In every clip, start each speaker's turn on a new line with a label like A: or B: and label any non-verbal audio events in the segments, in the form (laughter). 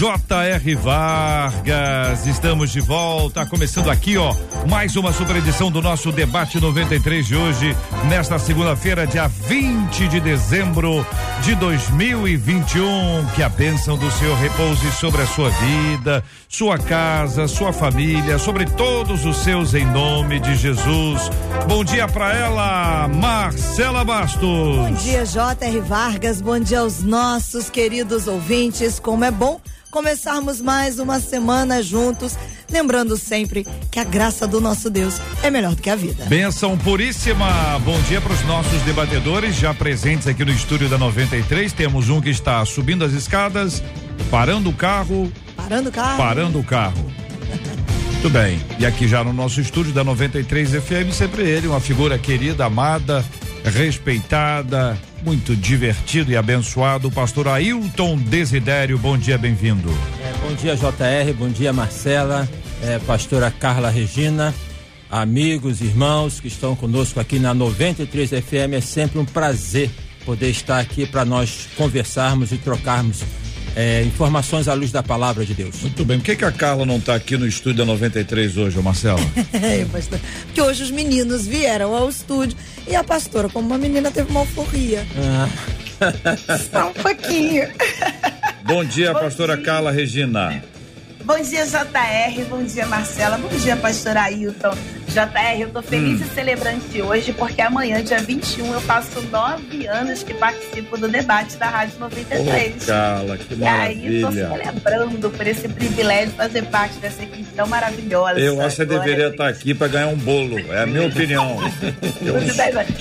A: J.R. Vargas, estamos de volta, começando aqui, ó, mais uma super edição do nosso debate 93 de hoje, nesta segunda-feira, dia 20 de dezembro de 2021. Que a bênção do Senhor repouse sobre a sua vida, sua casa, sua família, sobre todos os seus em nome de Jesus. Bom dia para ela, Marcela Bastos.
B: Bom dia, J.R. Vargas. Bom dia aos nossos queridos ouvintes. Como é bom começarmos mais uma semana juntos, lembrando sempre que a graça do nosso Deus é melhor do que a vida.
A: Benção puríssima. Bom dia para os nossos debatedores já presentes aqui no estúdio da 93. Temos um que está subindo as escadas, parando o carro.
B: Parando o carro.
A: Parando o carro. Muito bem. E aqui já no nosso estúdio da 93 FM, sempre ele, uma figura querida, amada, respeitada, muito divertido e abençoado, pastor Ailton Desidério. Bom dia, bem-vindo.
C: É, bom dia, JR, bom dia, Marcela, é, pastora Carla Regina, amigos, irmãos que estão conosco aqui na 93 FM. É sempre um prazer poder estar aqui para nós conversarmos e trocarmos é, informações à luz da palavra de Deus.
A: Muito bem. Por que, que a Carla não está aqui no estúdio da 93 hoje, Marcelo? (laughs)
B: é, pastor. Porque hoje os meninos vieram ao estúdio e a pastora, como uma menina, teve uma alforria. Ah. Só um pouquinho.
A: Bom dia, Bom pastora dia. Carla Regina.
D: Bom dia, JR. Bom dia, Marcela. Bom dia, pastor Ailton. JR, eu tô feliz hum. e celebrante hoje porque amanhã, dia 21, eu faço nove anos que participo do debate da Rádio 93.
A: Oh, Carla, que maravilha.
D: E aí, tô celebrando por esse privilégio de fazer parte dessa equipe tão maravilhosa.
A: Eu acho que você deveria estar tá aqui para ganhar um bolo. É a minha opinião. (laughs) Eu,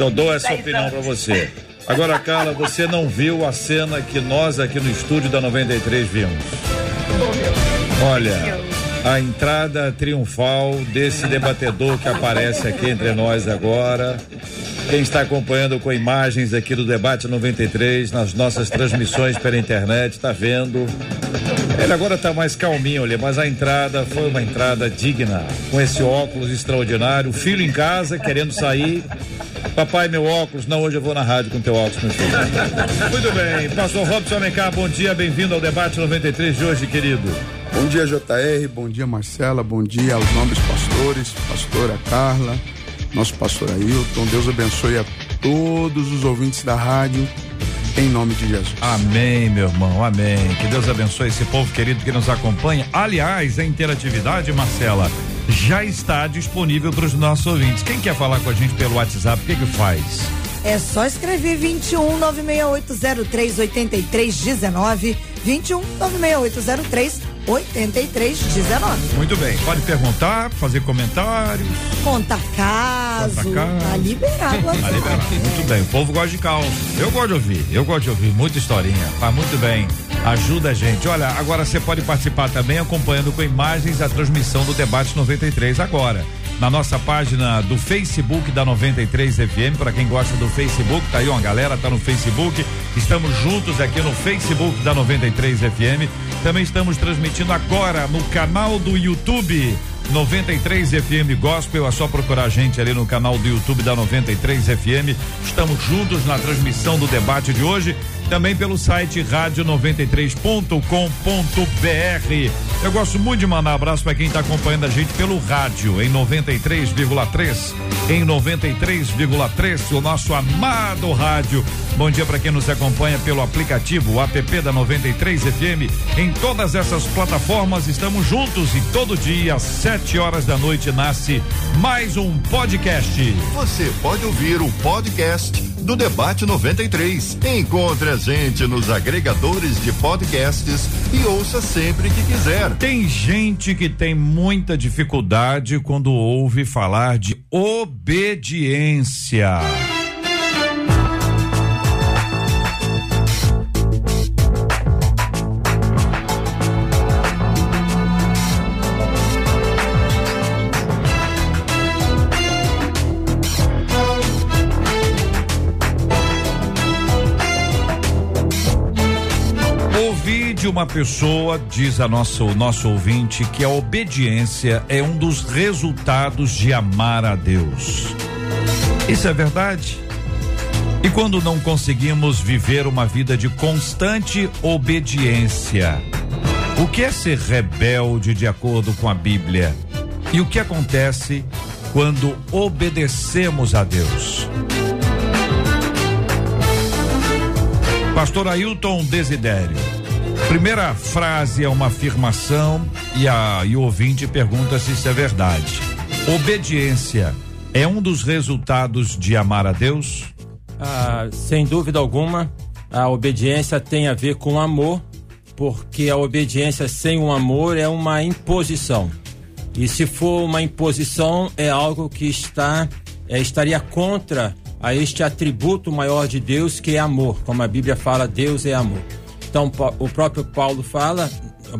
A: eu dou essa opinião para você. Agora, Carla, você não viu a cena que nós aqui no estúdio da 93 vimos. Olha a entrada triunfal desse debatedor que aparece aqui entre nós agora. Quem está acompanhando com imagens aqui do Debate 93, nas nossas transmissões pela internet, está vendo. Ele agora está mais calminho ali, mas a entrada foi uma entrada digna, com esse óculos extraordinário, filho em casa, querendo sair. Papai, meu óculos, não, hoje eu vou na rádio com teu óculos, meu filho. Muito bem, pastor Robson Alencar, bom dia, bem-vindo ao Debate 93 de hoje, querido.
E: Bom dia, JR. Bom dia, Marcela. Bom dia aos nobres pastores, pastora Carla, nosso pastor Ailton. Deus abençoe a todos os ouvintes da rádio. Em nome de Jesus.
A: Amém, meu irmão, amém. Que Deus abençoe esse povo querido que nos acompanha. Aliás, a interatividade, Marcela, já está disponível para os nossos ouvintes. Quem quer falar com a gente pelo WhatsApp, o que que faz?
B: É só escrever 21 96803 8319 21 96803 8319.
A: Muito bem, pode perguntar, fazer comentários.
B: Contar caso. Conta caso. Tá liberado Tá liberado.
A: Muito bem, o povo gosta de caos. Eu gosto de ouvir, eu gosto de ouvir, muita historinha. Faz muito bem. Ajuda a gente. Olha, agora você pode participar também acompanhando com imagens a transmissão do debate 93 agora na nossa página do Facebook da 93 FM, para quem gosta do Facebook, tá aí uma galera, tá no Facebook. Estamos juntos aqui no Facebook da 93 FM. Também estamos transmitindo agora no canal do YouTube 93 FM Gospel, é só procurar a gente ali no canal do YouTube da 93 FM. Estamos juntos na transmissão do debate de hoje também pelo site rádio93.com.br. Eu gosto muito de mandar abraço para quem está acompanhando a gente pelo rádio em 93,3, em 93,3, o nosso amado rádio. Bom dia para quem nos acompanha pelo aplicativo app da 93 FM. Em todas essas plataformas estamos juntos e todo dia às 7 horas da noite nasce mais um podcast.
F: Você pode ouvir o podcast do Debate 93. Encontre a gente nos agregadores de podcasts e ouça sempre que quiser.
A: Tem gente que tem muita dificuldade quando ouve falar de obediência. Uma pessoa, diz a nossa, o nosso ouvinte, que a obediência é um dos resultados de amar a Deus. Isso é verdade? E quando não conseguimos viver uma vida de constante obediência, o que é ser rebelde de acordo com a Bíblia? E o que acontece quando obedecemos a Deus? Pastor Ailton Desidério. Primeira frase é uma afirmação e, a, e o ouvinte pergunta se isso é verdade. Obediência é um dos resultados de amar a Deus?
C: Ah, sem dúvida alguma, a obediência tem a ver com amor, porque a obediência sem o amor é uma imposição. E se for uma imposição, é algo que está é, estaria contra a este atributo maior de Deus que é amor, como a Bíblia fala, Deus é amor. Então o próprio Paulo fala,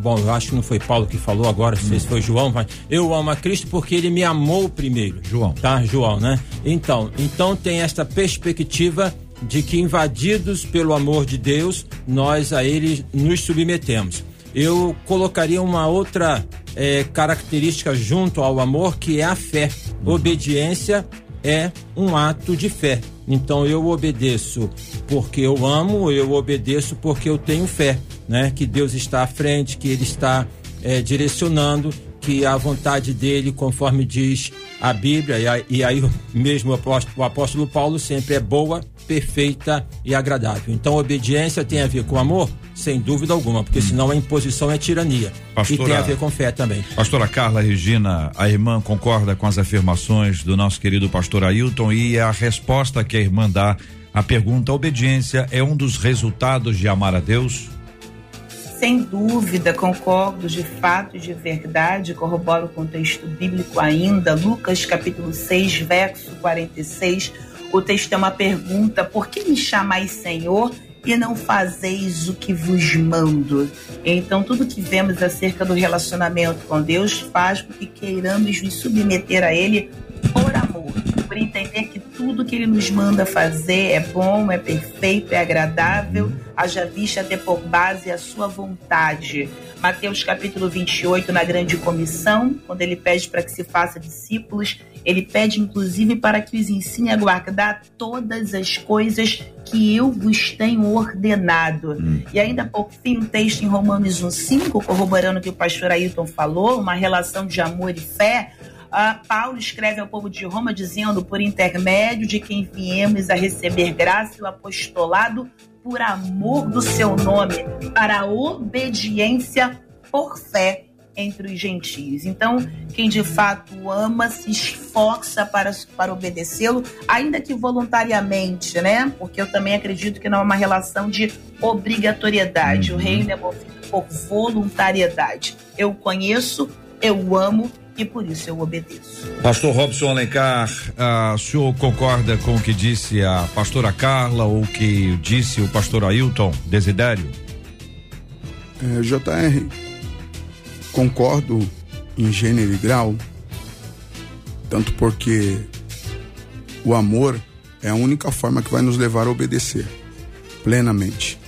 C: bom, eu acho que não foi Paulo que falou agora, não sei se foi João, mas eu amo a Cristo porque ele me amou primeiro.
A: João.
C: Tá, João, né? Então, então tem esta perspectiva de que invadidos pelo amor de Deus, nós a ele nos submetemos. Eu colocaria uma outra é, característica junto ao amor que é a fé. Obediência é um ato de fé. Então eu obedeço porque eu amo, eu obedeço porque eu tenho fé, né? Que Deus está à frente, que Ele está é, direcionando, que a vontade dele, conforme diz a Bíblia, e, e aí mesmo o apóstolo, o apóstolo Paulo sempre é boa, perfeita e agradável. Então obediência tem a ver com amor? Sem dúvida alguma, porque senão a imposição é tirania. Pastora, e tem a ver com fé também.
A: Pastora Carla Regina, a irmã concorda com as afirmações do nosso querido pastor Ailton e a resposta que a irmã dá à pergunta: obediência é um dos resultados de amar a Deus?
D: Sem dúvida, concordo de fato e de verdade, corroboro com o texto bíblico ainda, Lucas capítulo 6, verso 46. O texto é uma pergunta: por que me chamais Senhor? e não fazeis o que vos mando. Então, tudo que vemos acerca do relacionamento com Deus faz com que queiramos nos submeter a Ele por amor, por entender que tudo que Ele nos manda fazer é bom, é perfeito, é agradável, haja vista ter por base a sua vontade. Mateus capítulo 28, na grande comissão, quando ele pede para que se faça discípulos, ele pede inclusive para que os ensine a guardar todas as coisas que eu vos tenho ordenado. Hum. E ainda por fim, um texto em Romanos 1,5, corroborando o que o pastor Ailton falou, uma relação de amor e fé. Uh, Paulo escreve ao povo de Roma dizendo: por intermédio de quem viemos a receber graça e o apostolado por amor do seu nome, para a obediência por fé entre os gentios. Então, quem de fato ama se esforça para, para obedecê-lo, ainda que voluntariamente, né? Porque eu também acredito que não é uma relação de obrigatoriedade. Uhum. O reino é movido por voluntariedade. Eu conheço, eu amo e por isso eu obedeço.
A: Pastor Robson Alencar, uh, o senhor concorda com o que disse a pastora Carla ou o que disse o pastor Ailton Desidério?
E: É, JR, concordo em gênero e grau, tanto porque o amor é a única forma que vai nos levar a obedecer plenamente.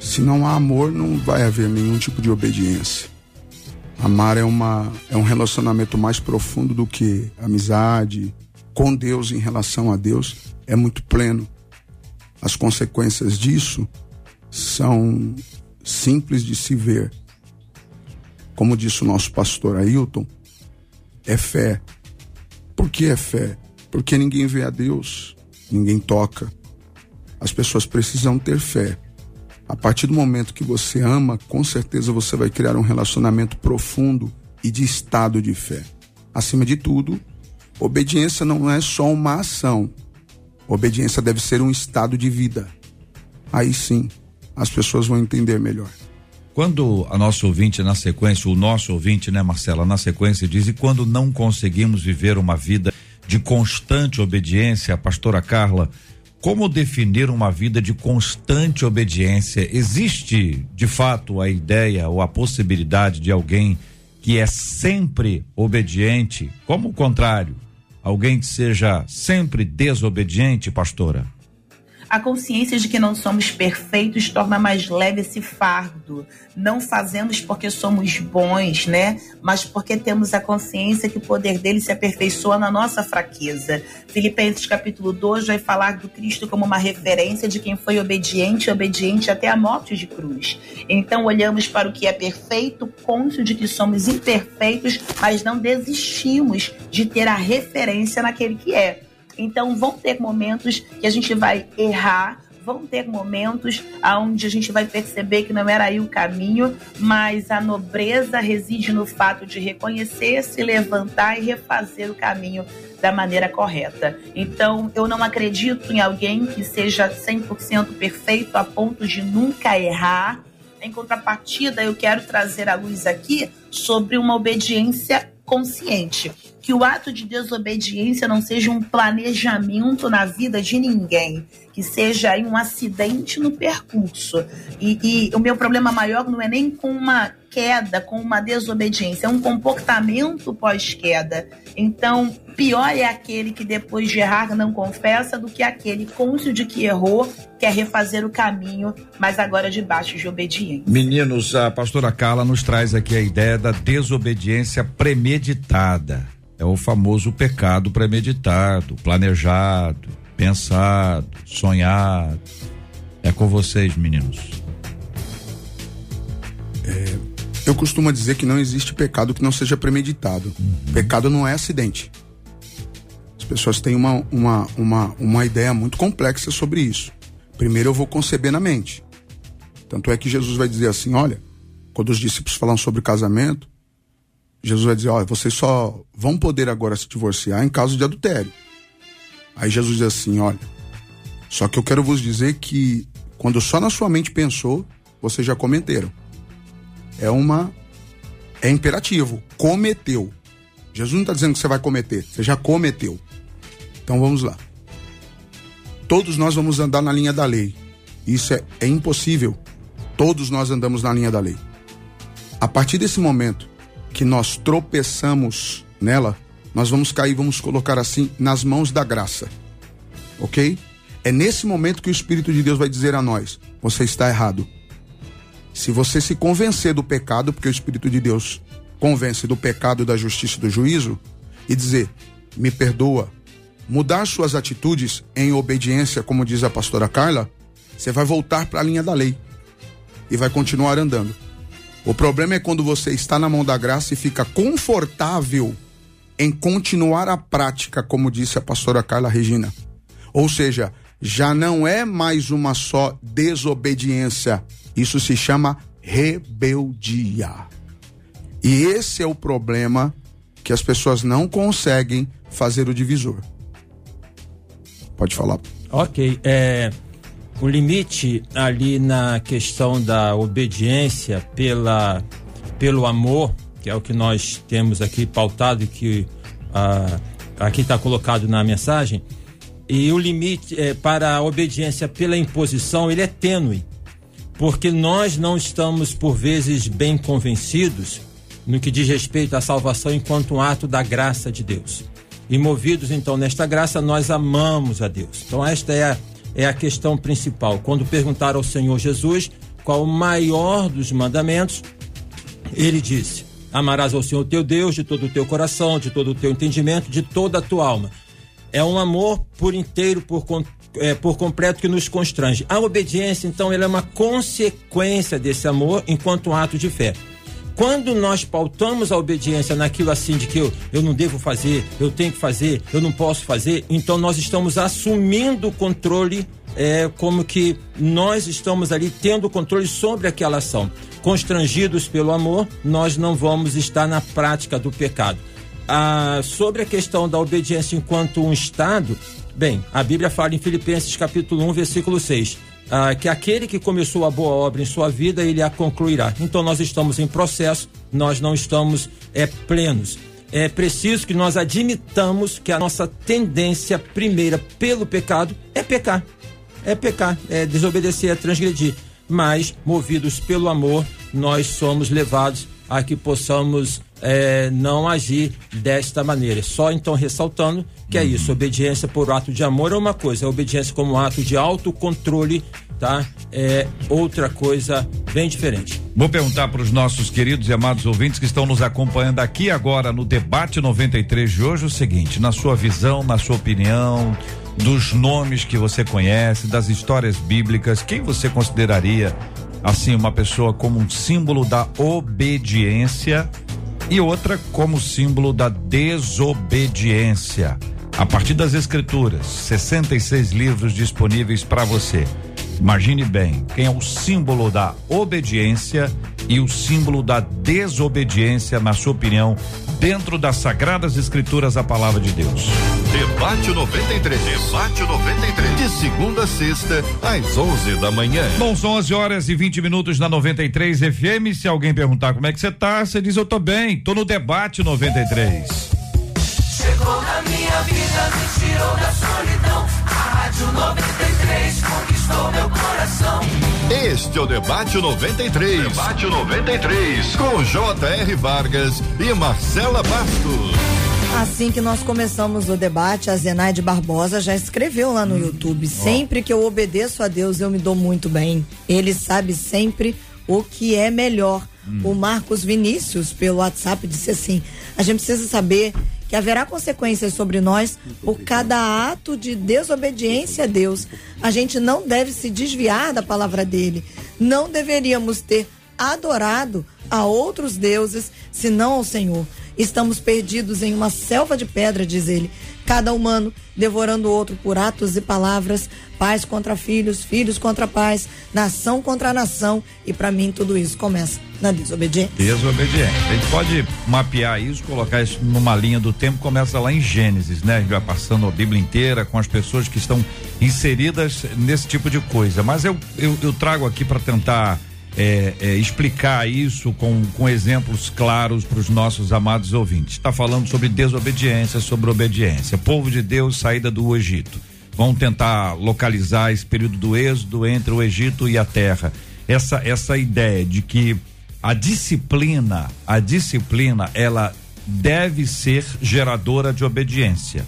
E: Se não há amor, não vai haver nenhum tipo de obediência. Amar é, uma, é um relacionamento mais profundo do que amizade. Com Deus, em relação a Deus, é muito pleno. As consequências disso são simples de se ver. Como disse o nosso pastor Ailton, é fé. Por que é fé? Porque ninguém vê a Deus, ninguém toca. As pessoas precisam ter fé a partir do momento que você ama, com certeza você vai criar um relacionamento profundo e de estado de fé. Acima de tudo, obediência não é só uma ação. Obediência deve ser um estado de vida. Aí sim, as pessoas vão entender melhor.
A: Quando a nossa ouvinte na sequência, o nosso ouvinte, né, Marcela, na sequência diz: e quando não conseguimos viver uma vida de constante obediência, a pastora Carla como definir uma vida de constante obediência? Existe, de fato, a ideia ou a possibilidade de alguém que é sempre obediente, como o contrário, alguém que seja sempre desobediente, pastora?
D: A consciência de que não somos perfeitos torna mais leve esse fardo. Não fazemos porque somos bons, né? Mas porque temos a consciência que o poder dele se aperfeiçoa na nossa fraqueza. Filipenses capítulo 2 vai falar do Cristo como uma referência de quem foi obediente, obediente até a morte de cruz. Então olhamos para o que é perfeito, cônscio de que somos imperfeitos, mas não desistimos de ter a referência naquele que é. Então vão ter momentos que a gente vai errar, vão ter momentos onde a gente vai perceber que não era aí o caminho, mas a nobreza reside no fato de reconhecer, se levantar e refazer o caminho da maneira correta. Então, eu não acredito em alguém que seja 100% perfeito a ponto de nunca errar. Em contrapartida, eu quero trazer à luz aqui sobre uma obediência consciente que o ato de desobediência não seja um planejamento na vida de ninguém, que seja aí um acidente no percurso. E, e o meu problema maior não é nem com uma queda, com uma desobediência, é um comportamento pós-queda. Então, pior é aquele que depois de errar não confessa do que aquele cônscio de que errou, quer refazer o caminho, mas agora debaixo de obediência.
A: Meninos, a pastora Carla nos traz aqui a ideia da desobediência premeditada. É o famoso pecado premeditado, planejado, pensado, sonhado. É com vocês, meninos.
E: É, eu costumo dizer que não existe pecado que não seja premeditado. Uhum. Pecado não é acidente. As pessoas têm uma, uma, uma, uma ideia muito complexa sobre isso. Primeiro eu vou conceber na mente. Tanto é que Jesus vai dizer assim: olha, quando os discípulos falam sobre casamento, Jesus vai dizer: olha, vocês só vão poder agora se divorciar em caso de adultério. Aí Jesus diz assim: olha, só que eu quero vos dizer que quando só na sua mente pensou, vocês já cometeram. É uma. É imperativo. Cometeu. Jesus não está dizendo que você vai cometer, você já cometeu. Então vamos lá. Todos nós vamos andar na linha da lei. Isso é, é impossível. Todos nós andamos na linha da lei. A partir desse momento que nós tropeçamos nela, nós vamos cair, vamos colocar assim, nas mãos da graça. Ok? É nesse momento que o Espírito de Deus vai dizer a nós: você está errado. Se você se convencer do pecado, porque o Espírito de Deus convence do pecado, da justiça e do juízo, e dizer: me perdoa, mudar suas atitudes em obediência, como diz a pastora Carla, você vai voltar para a linha da lei e vai continuar andando. O problema é quando você está na mão da graça e fica confortável em continuar a prática, como disse a pastora Carla Regina. Ou seja, já não é mais uma só desobediência. Isso se chama rebeldia. E esse é o problema que as pessoas não conseguem fazer o divisor. Pode falar.
C: Ok. É, o limite ali na questão da obediência pela, pelo amor, que é o que nós temos aqui pautado e que ah, aqui está colocado na mensagem, e o limite é, para a obediência pela imposição, ele é tênue, porque nós não estamos, por vezes, bem convencidos no que diz respeito à salvação enquanto um ato da graça de Deus. E movidos, então, nesta graça, nós amamos a Deus. Então, esta é a é a questão principal. Quando perguntaram ao Senhor Jesus qual o maior dos mandamentos, ele disse: Amarás ao Senhor teu Deus de todo o teu coração, de todo o teu entendimento, de toda a tua alma. É um amor por inteiro, por, é, por completo que nos constrange. A obediência, então, ela é uma consequência desse amor enquanto um ato de fé. Quando nós pautamos a obediência naquilo assim de que eu, eu não devo fazer, eu tenho que fazer, eu não posso fazer, então nós estamos assumindo o controle é como que nós estamos ali tendo controle sobre aquela ação. Constrangidos pelo amor, nós não vamos estar na prática do pecado. Ah, sobre a questão da obediência enquanto um Estado, bem, a Bíblia fala em Filipenses capítulo 1, versículo 6 ah, que aquele que começou a boa obra em sua vida, ele a concluirá. Então nós estamos em processo, nós não estamos é, plenos. É preciso que nós admitamos que a nossa tendência primeira pelo pecado é pecar. É pecar, é desobedecer, é transgredir. Mas, movidos pelo amor, nós somos levados a que possamos é, não agir desta maneira. Só então ressaltando que é uhum. isso, obediência por ato de amor é uma coisa, obediência como ato de autocontrole, tá? É outra coisa bem diferente.
A: Vou perguntar para os nossos queridos e amados ouvintes que estão nos acompanhando aqui agora no debate 93 de hoje o seguinte, na sua visão, na sua opinião, dos nomes que você conhece, das histórias bíblicas, quem você consideraria assim uma pessoa como um símbolo da obediência e outra como símbolo da desobediência? A partir das escrituras, 66 livros disponíveis para você. Imagine bem, quem é o símbolo da obediência e o símbolo da desobediência, na sua opinião, dentro das sagradas escrituras, a palavra de Deus.
F: Debate 93. Debate 93. De segunda a sexta, às 11 da manhã.
A: Bom, são 11 horas e 20 minutos na 93 FM. Se alguém perguntar como é que você tá, você diz eu tô bem, tô no debate 93.
G: Chegou na minha vida, me tirou da solidão. Rádio 93 conquistou meu coração.
F: Este é o Debate 93.
G: Debate 93.
F: Com J.R. Vargas e Marcela Bastos.
B: Assim que nós começamos o debate, a Zenaide Barbosa já escreveu lá no YouTube: Sempre que eu obedeço a Deus, eu me dou muito bem. Ele sabe sempre o que é melhor. Hum. O Marcos Vinícius, pelo WhatsApp, disse assim: A gente precisa saber que haverá consequências sobre nós por cada ato de desobediência a Deus. A gente não deve se desviar da palavra dele. Não deveríamos ter adorado a outros deuses, senão ao Senhor. Estamos perdidos em uma selva de pedra, diz ele. Cada humano devorando o outro por atos e palavras, pais contra filhos, filhos contra pais, nação contra nação. E para mim tudo isso começa na desobediência.
A: Desobediência. A gente pode mapear isso, colocar isso numa linha do tempo, começa lá em Gênesis, né? A gente vai passando a Bíblia inteira com as pessoas que estão inseridas nesse tipo de coisa. Mas eu, eu, eu trago aqui para tentar é, é, explicar isso com, com exemplos claros para os nossos amados ouvintes. Está falando sobre desobediência, sobre obediência. Povo de Deus, saída do Egito. Vamos tentar localizar esse período do êxodo entre o Egito e a terra. Essa, essa ideia de que a disciplina, a disciplina, ela deve ser geradora de obediência.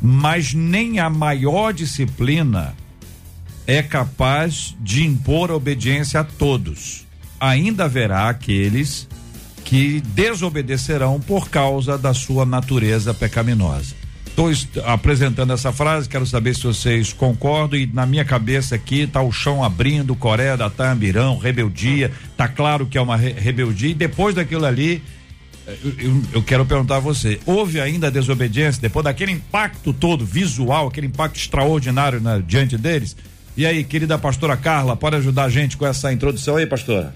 A: Mas nem a maior disciplina é capaz de impor obediência a todos. Ainda haverá aqueles que desobedecerão por causa da sua natureza pecaminosa. Estou apresentando essa frase, quero saber se vocês concordam e na minha cabeça aqui está o chão abrindo, Coreia da Tambirão, rebeldia, tá claro que é uma re rebeldia e depois daquilo ali eu, eu, eu, quero perguntar a você, houve ainda desobediência depois daquele impacto todo visual, aquele impacto extraordinário né, diante deles? E aí, querida pastora Carla, pode ajudar a gente com essa introdução aí, pastora?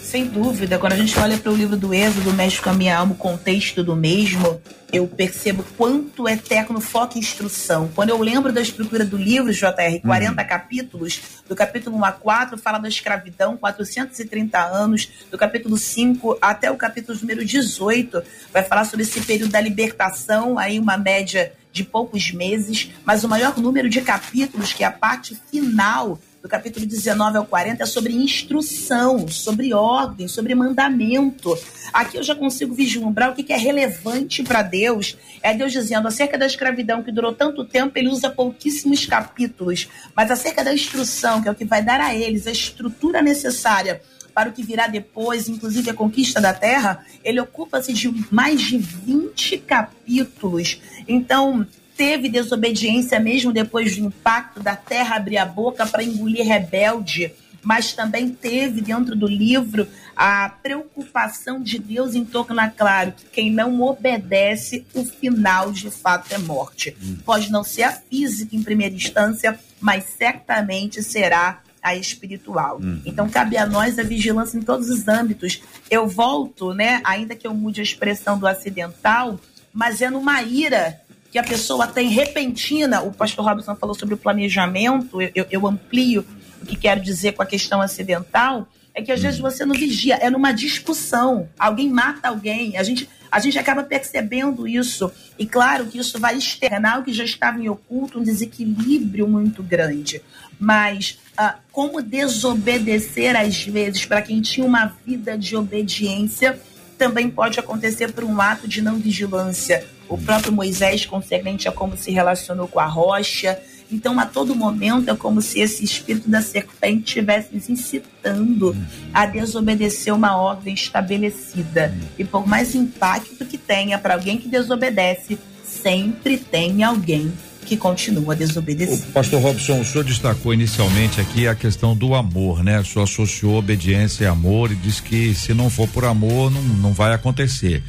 D: Sem dúvida, quando a gente olha para o livro do Êxodo, mexe com a minha alma, o contexto do mesmo, eu percebo quanto é tecno foco e instrução. Quando eu lembro da estrutura do livro, JR, 40 uhum. capítulos, do capítulo 1 a 4, fala da escravidão, 430 anos, do capítulo 5 até o capítulo número 18, vai falar sobre esse período da libertação, aí uma média de poucos meses, mas o maior número de capítulos, que é a parte final do capítulo 19 ao 40, é sobre instrução, sobre ordem, sobre mandamento. Aqui eu já consigo vislumbrar o que é relevante para Deus. É Deus dizendo acerca da escravidão que durou tanto tempo, ele usa pouquíssimos capítulos, mas acerca da instrução, que é o que vai dar a eles a estrutura necessária para o que virá depois, inclusive a conquista da terra, ele ocupa-se de mais de 20 capítulos. Então, teve desobediência mesmo depois do impacto da terra abrir a boca para engolir rebelde, mas também teve dentro do livro a preocupação de Deus em tornar claro que quem não obedece, o final de fato é morte. Hum. Pode não ser a física em primeira instância, mas certamente será a espiritual. Uhum. Então cabe a nós a vigilância em todos os âmbitos. Eu volto, né, ainda que eu mude a expressão do acidental, mas é numa ira que a pessoa tem repentina. O pastor Robson falou sobre o planejamento, eu, eu amplio o que quero dizer com a questão acidental. É que às vezes você não vigia, é numa discussão. Alguém mata alguém, a gente, a gente acaba percebendo isso. E claro que isso vai externar o que já estava em oculto, um desequilíbrio muito grande. Mas ah, como desobedecer às vezes para quem tinha uma vida de obediência também pode acontecer por um ato de não vigilância. O próprio Moisés, concernente a como se relacionou com a rocha. Então, a todo momento, é como se esse espírito da serpente estivesse incitando a desobedecer uma ordem estabelecida. E por mais impacto que tenha para alguém que desobedece, sempre tem alguém que continua a desobedecer.
A: O pastor Robson, o senhor destacou inicialmente aqui a questão do amor, né? O senhor associou obediência e amor e disse que se não for por amor, não, não vai acontecer.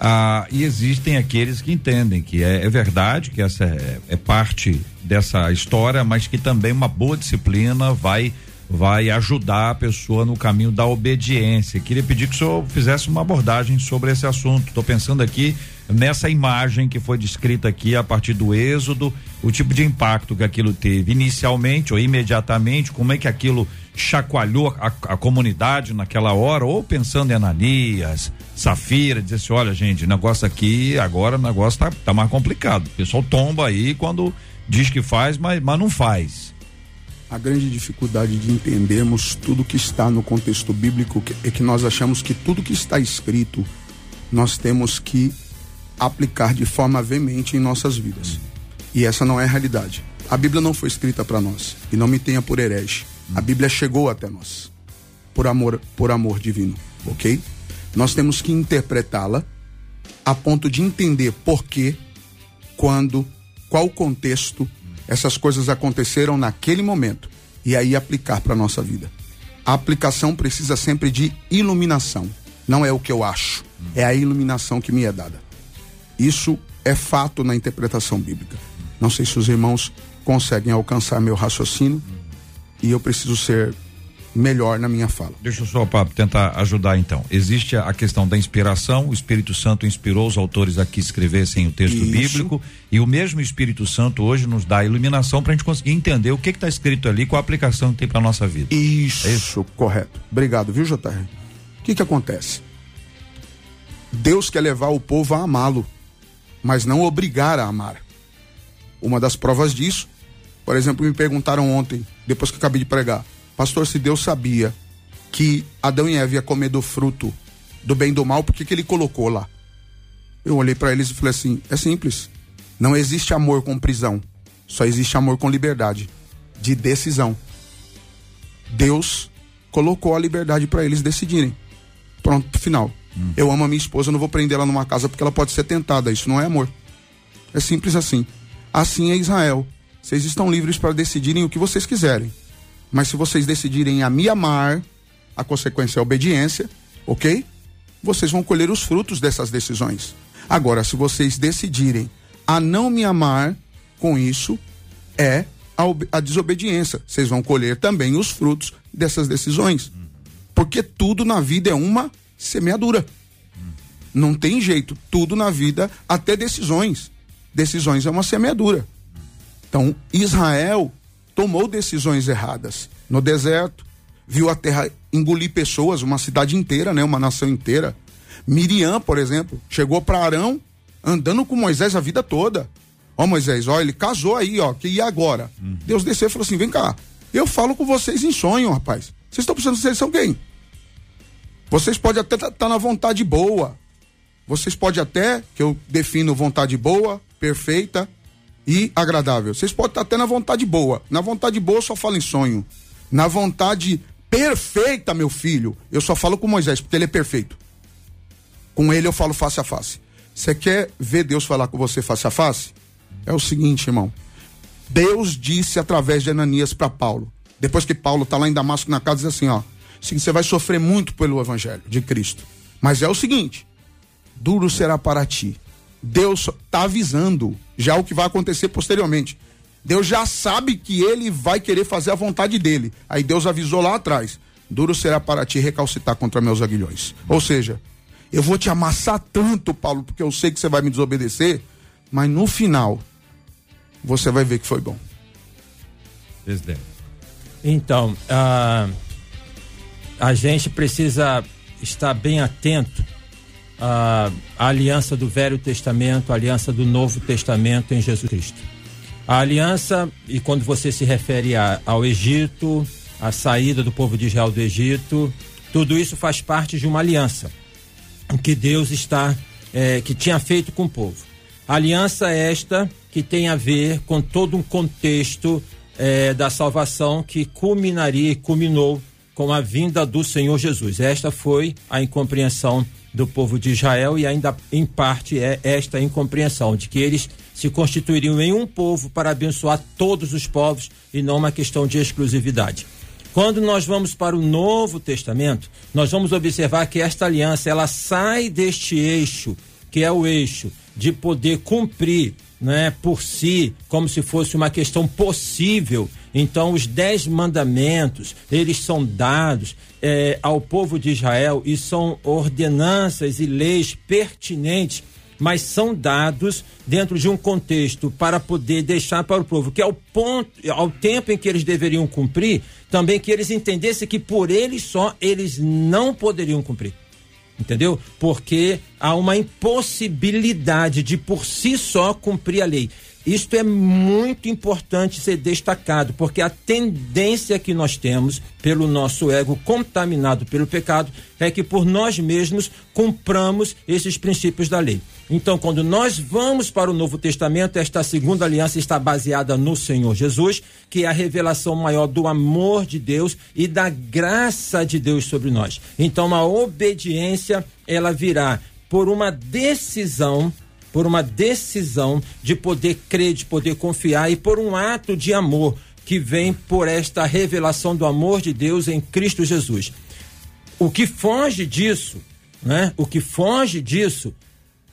A: Ah, e existem aqueles que entendem que é, é verdade, que essa é, é, parte dessa história, mas que também uma boa disciplina vai vai ajudar a pessoa no caminho da obediência. Queria pedir que o senhor fizesse uma abordagem sobre esse assunto. Estou pensando aqui nessa imagem que foi descrita aqui a partir do êxodo, o tipo de impacto que aquilo teve inicialmente ou imediatamente, como é que aquilo chacoalhou a, a comunidade naquela hora, ou pensando em Ananias, Safira, dizer assim, olha gente, negócio aqui, agora o negócio tá, tá mais complicado. O pessoal tomba aí quando diz que faz, mas, mas não faz.
E: A grande dificuldade de entendermos tudo que está no contexto bíblico é que nós achamos que tudo que está escrito nós temos que aplicar de forma veemente em nossas vidas. E essa não é a realidade. A Bíblia não foi escrita para nós e não me tenha por herege. A Bíblia chegou até nós por amor, por amor divino, ok? Nós temos que interpretá-la a ponto de entender por quê, quando, qual contexto essas coisas aconteceram naquele momento e aí aplicar para nossa vida. A aplicação precisa sempre de iluminação. Não é o que eu acho, é a iluminação que me é dada. Isso é fato na interpretação bíblica. Não sei se os irmãos conseguem alcançar meu raciocínio e eu preciso ser melhor na minha fala.
A: Deixa eu só para tentar ajudar então. Existe a questão da inspiração, o Espírito Santo inspirou os autores aqui escrevessem o texto Isso. bíblico e o mesmo Espírito Santo hoje nos dá a iluminação para a gente conseguir entender o que está escrito ali, qual a aplicação que tem para nossa vida.
E: Isso, é isso, correto. Obrigado, viu, JR? O que que acontece? Deus quer levar o povo a amá-lo mas não obrigar a amar. Uma das provas disso, por exemplo, me perguntaram ontem, depois que acabei de pregar, pastor, se Deus sabia que Adão e Eva iam comer do fruto do bem e do mal, por que, que ele colocou lá? Eu olhei para eles e falei assim: é simples. Não existe amor com prisão, só existe amor com liberdade, de decisão. Deus colocou a liberdade para eles decidirem. Pronto, final. Hum. Eu amo a minha esposa, não vou prender ela numa casa porque ela pode ser tentada. Isso não é amor. É simples assim. Assim é Israel. Vocês estão livres para decidirem o que vocês quiserem. Mas se vocês decidirem a me amar, a consequência é a obediência, ok? Vocês vão colher os frutos dessas decisões. Agora, se vocês decidirem a não me amar, com isso é a, a desobediência. Vocês vão colher também os frutos dessas decisões. Porque tudo na vida é uma semeadura. Não tem jeito. Tudo na vida, até decisões. Decisões é uma semeadura. Então, Israel tomou decisões erradas no deserto, viu a terra engolir pessoas, uma cidade inteira, né, uma nação inteira. Miriam, por exemplo, chegou para Arão andando com Moisés a vida toda. Ó Moisés, ó, ele casou aí, ó, que e agora? Uhum. Deus desceu e falou assim: "Vem cá. Eu falo com vocês em sonho, rapaz. Vocês estão precisando vocês são quem? Vocês podem até estar tá, tá na vontade boa. Vocês podem até, que eu defino vontade boa, perfeita e agradável. Vocês podem estar tá até na vontade boa. Na vontade boa eu só falo em sonho. Na vontade perfeita, meu filho, eu só falo com Moisés, porque ele é perfeito. Com ele eu falo face a face. Você quer ver Deus falar com você face a face? É o seguinte, irmão. Deus disse através de Ananias para Paulo. Depois que Paulo está lá em Damasco na casa, diz assim, ó. Sim, você vai sofrer muito pelo evangelho de Cristo. Mas é o seguinte: duro será para ti. Deus está avisando já o que vai acontecer posteriormente. Deus já sabe que ele vai querer fazer a vontade dele. Aí Deus avisou lá atrás: duro será para ti recalcitar contra meus aguilhões. Ou seja, eu vou te amassar tanto, Paulo, porque eu sei que você vai me desobedecer, mas no final você vai ver que foi bom.
C: Presidente. Então, uh, a gente precisa estar bem atento à, à aliança do Velho Testamento, à aliança do Novo Testamento em Jesus Cristo. A aliança, e quando você se refere a, ao Egito, a saída do povo de Israel do Egito, tudo isso faz parte de uma aliança. que Deus está, é, que tinha feito com o povo. Aliança esta que tem a ver com todo um contexto é, da salvação que culminaria e culminou com a vinda do Senhor Jesus. Esta foi a incompreensão do povo de Israel e ainda em parte é esta incompreensão de que eles se constituiriam em um povo para abençoar todos os povos e não uma questão de exclusividade. Quando nós vamos para o Novo Testamento, nós vamos observar que esta aliança ela sai deste eixo, que é o eixo de poder cumprir né, por si, como se fosse uma questão possível. Então, os dez mandamentos, eles são dados é, ao povo de Israel e são ordenanças e leis pertinentes, mas são dados dentro de um contexto para poder deixar para o povo que ao ponto, ao tempo em que eles deveriam cumprir, também que eles entendessem que por eles só eles não poderiam cumprir entendeu? Porque há uma impossibilidade de por si só cumprir a lei. Isto é muito importante ser destacado, porque a tendência que nós temos, pelo nosso ego contaminado pelo pecado, é que por nós mesmos cumpramos esses princípios da lei. Então, quando nós vamos para o Novo Testamento, esta segunda aliança está baseada no Senhor Jesus, que é a revelação maior do amor de Deus e da graça de Deus sobre nós. Então, a obediência, ela virá por uma decisão por uma decisão de poder crer, de poder confiar e por um ato de amor que vem por esta revelação do amor de Deus em Cristo Jesus. O que foge disso, né? O que foge disso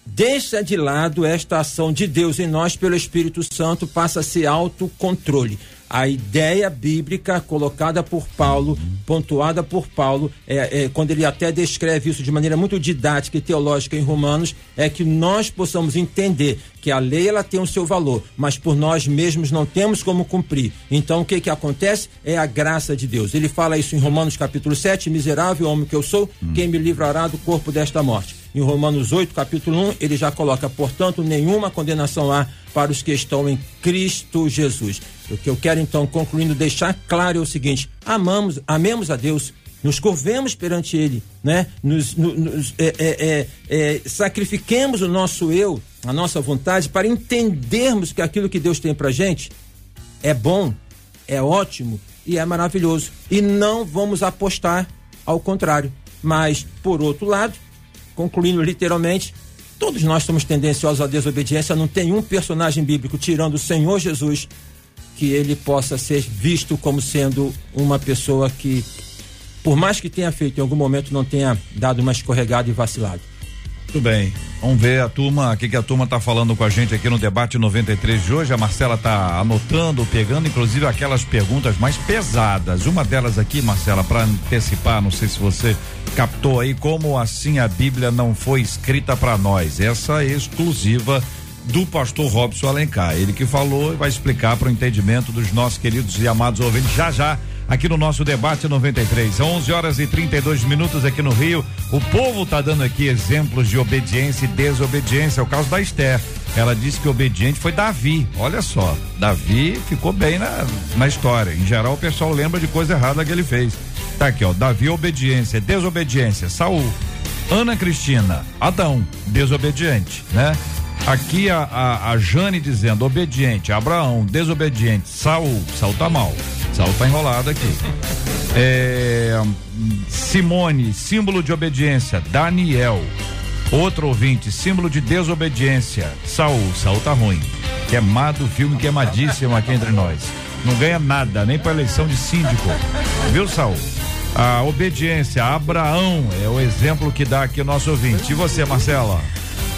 C: deixa de lado esta ação de Deus em nós pelo Espírito Santo, passa a ser autocontrole a ideia bíblica colocada por Paulo, pontuada por Paulo, é, é, quando ele até descreve isso de maneira muito didática e teológica em Romanos, é que nós possamos entender que a lei ela tem o seu valor, mas por nós mesmos não temos como cumprir. Então o que que acontece? É a graça de Deus. Ele fala isso em Romanos capítulo 7, miserável homem que eu sou, quem me livrará do corpo desta morte. Em Romanos 8, capítulo 1, ele já coloca, portanto, nenhuma condenação há para os que estão em Cristo Jesus. O que eu quero então, concluindo, deixar claro é o seguinte: amamos, amemos a Deus, nos curvemos perante Ele, né? Nos, nos é, é, é, é, sacrifiquemos o nosso eu, a nossa vontade, para entendermos que aquilo que Deus tem para gente é bom, é ótimo e é maravilhoso. E não vamos apostar ao contrário. Mas, por outro lado, concluindo literalmente, todos nós somos tendenciosos à desobediência. Não tem um personagem bíblico, tirando o Senhor Jesus, que ele possa ser visto como sendo uma pessoa que, por mais que tenha feito em algum momento, não tenha dado uma escorregada e vacilado.
A: Muito bem. Vamos ver a turma, o que, que a turma está falando com a gente aqui no debate 93 de hoje. A Marcela está anotando, pegando, inclusive aquelas perguntas mais pesadas. Uma delas aqui, Marcela, para antecipar, não sei se você captou aí, como assim a Bíblia não foi escrita para nós? Essa é exclusiva do pastor Robson Alencar. Ele que falou e vai explicar para o entendimento dos nossos queridos e amados ouvintes já já aqui no nosso debate 93. 11 horas e 32 minutos aqui no Rio. O povo tá dando aqui exemplos de obediência e desobediência. É o caso da Esther. Ela disse que obediente foi Davi. Olha só, Davi ficou bem na, na história. Em geral, o pessoal lembra de coisa errada que ele fez. Tá aqui, ó. Davi, obediência, desobediência. Saul. Ana Cristina, Adão, desobediente, né? Aqui a, a, a, Jane dizendo obediente, Abraão, desobediente, Saul, Saul tá mal. Saul tá enrolado aqui. (laughs) É, Simone, símbolo de obediência, Daniel. Outro ouvinte, símbolo de desobediência, Saul, Saul tá ruim. Queimado, filme queimadíssimo aqui entre nós. Não ganha nada, nem para eleição de síndico. Viu, Saul? A obediência, Abraão é o exemplo que dá aqui o nosso ouvinte. E você, Marcela?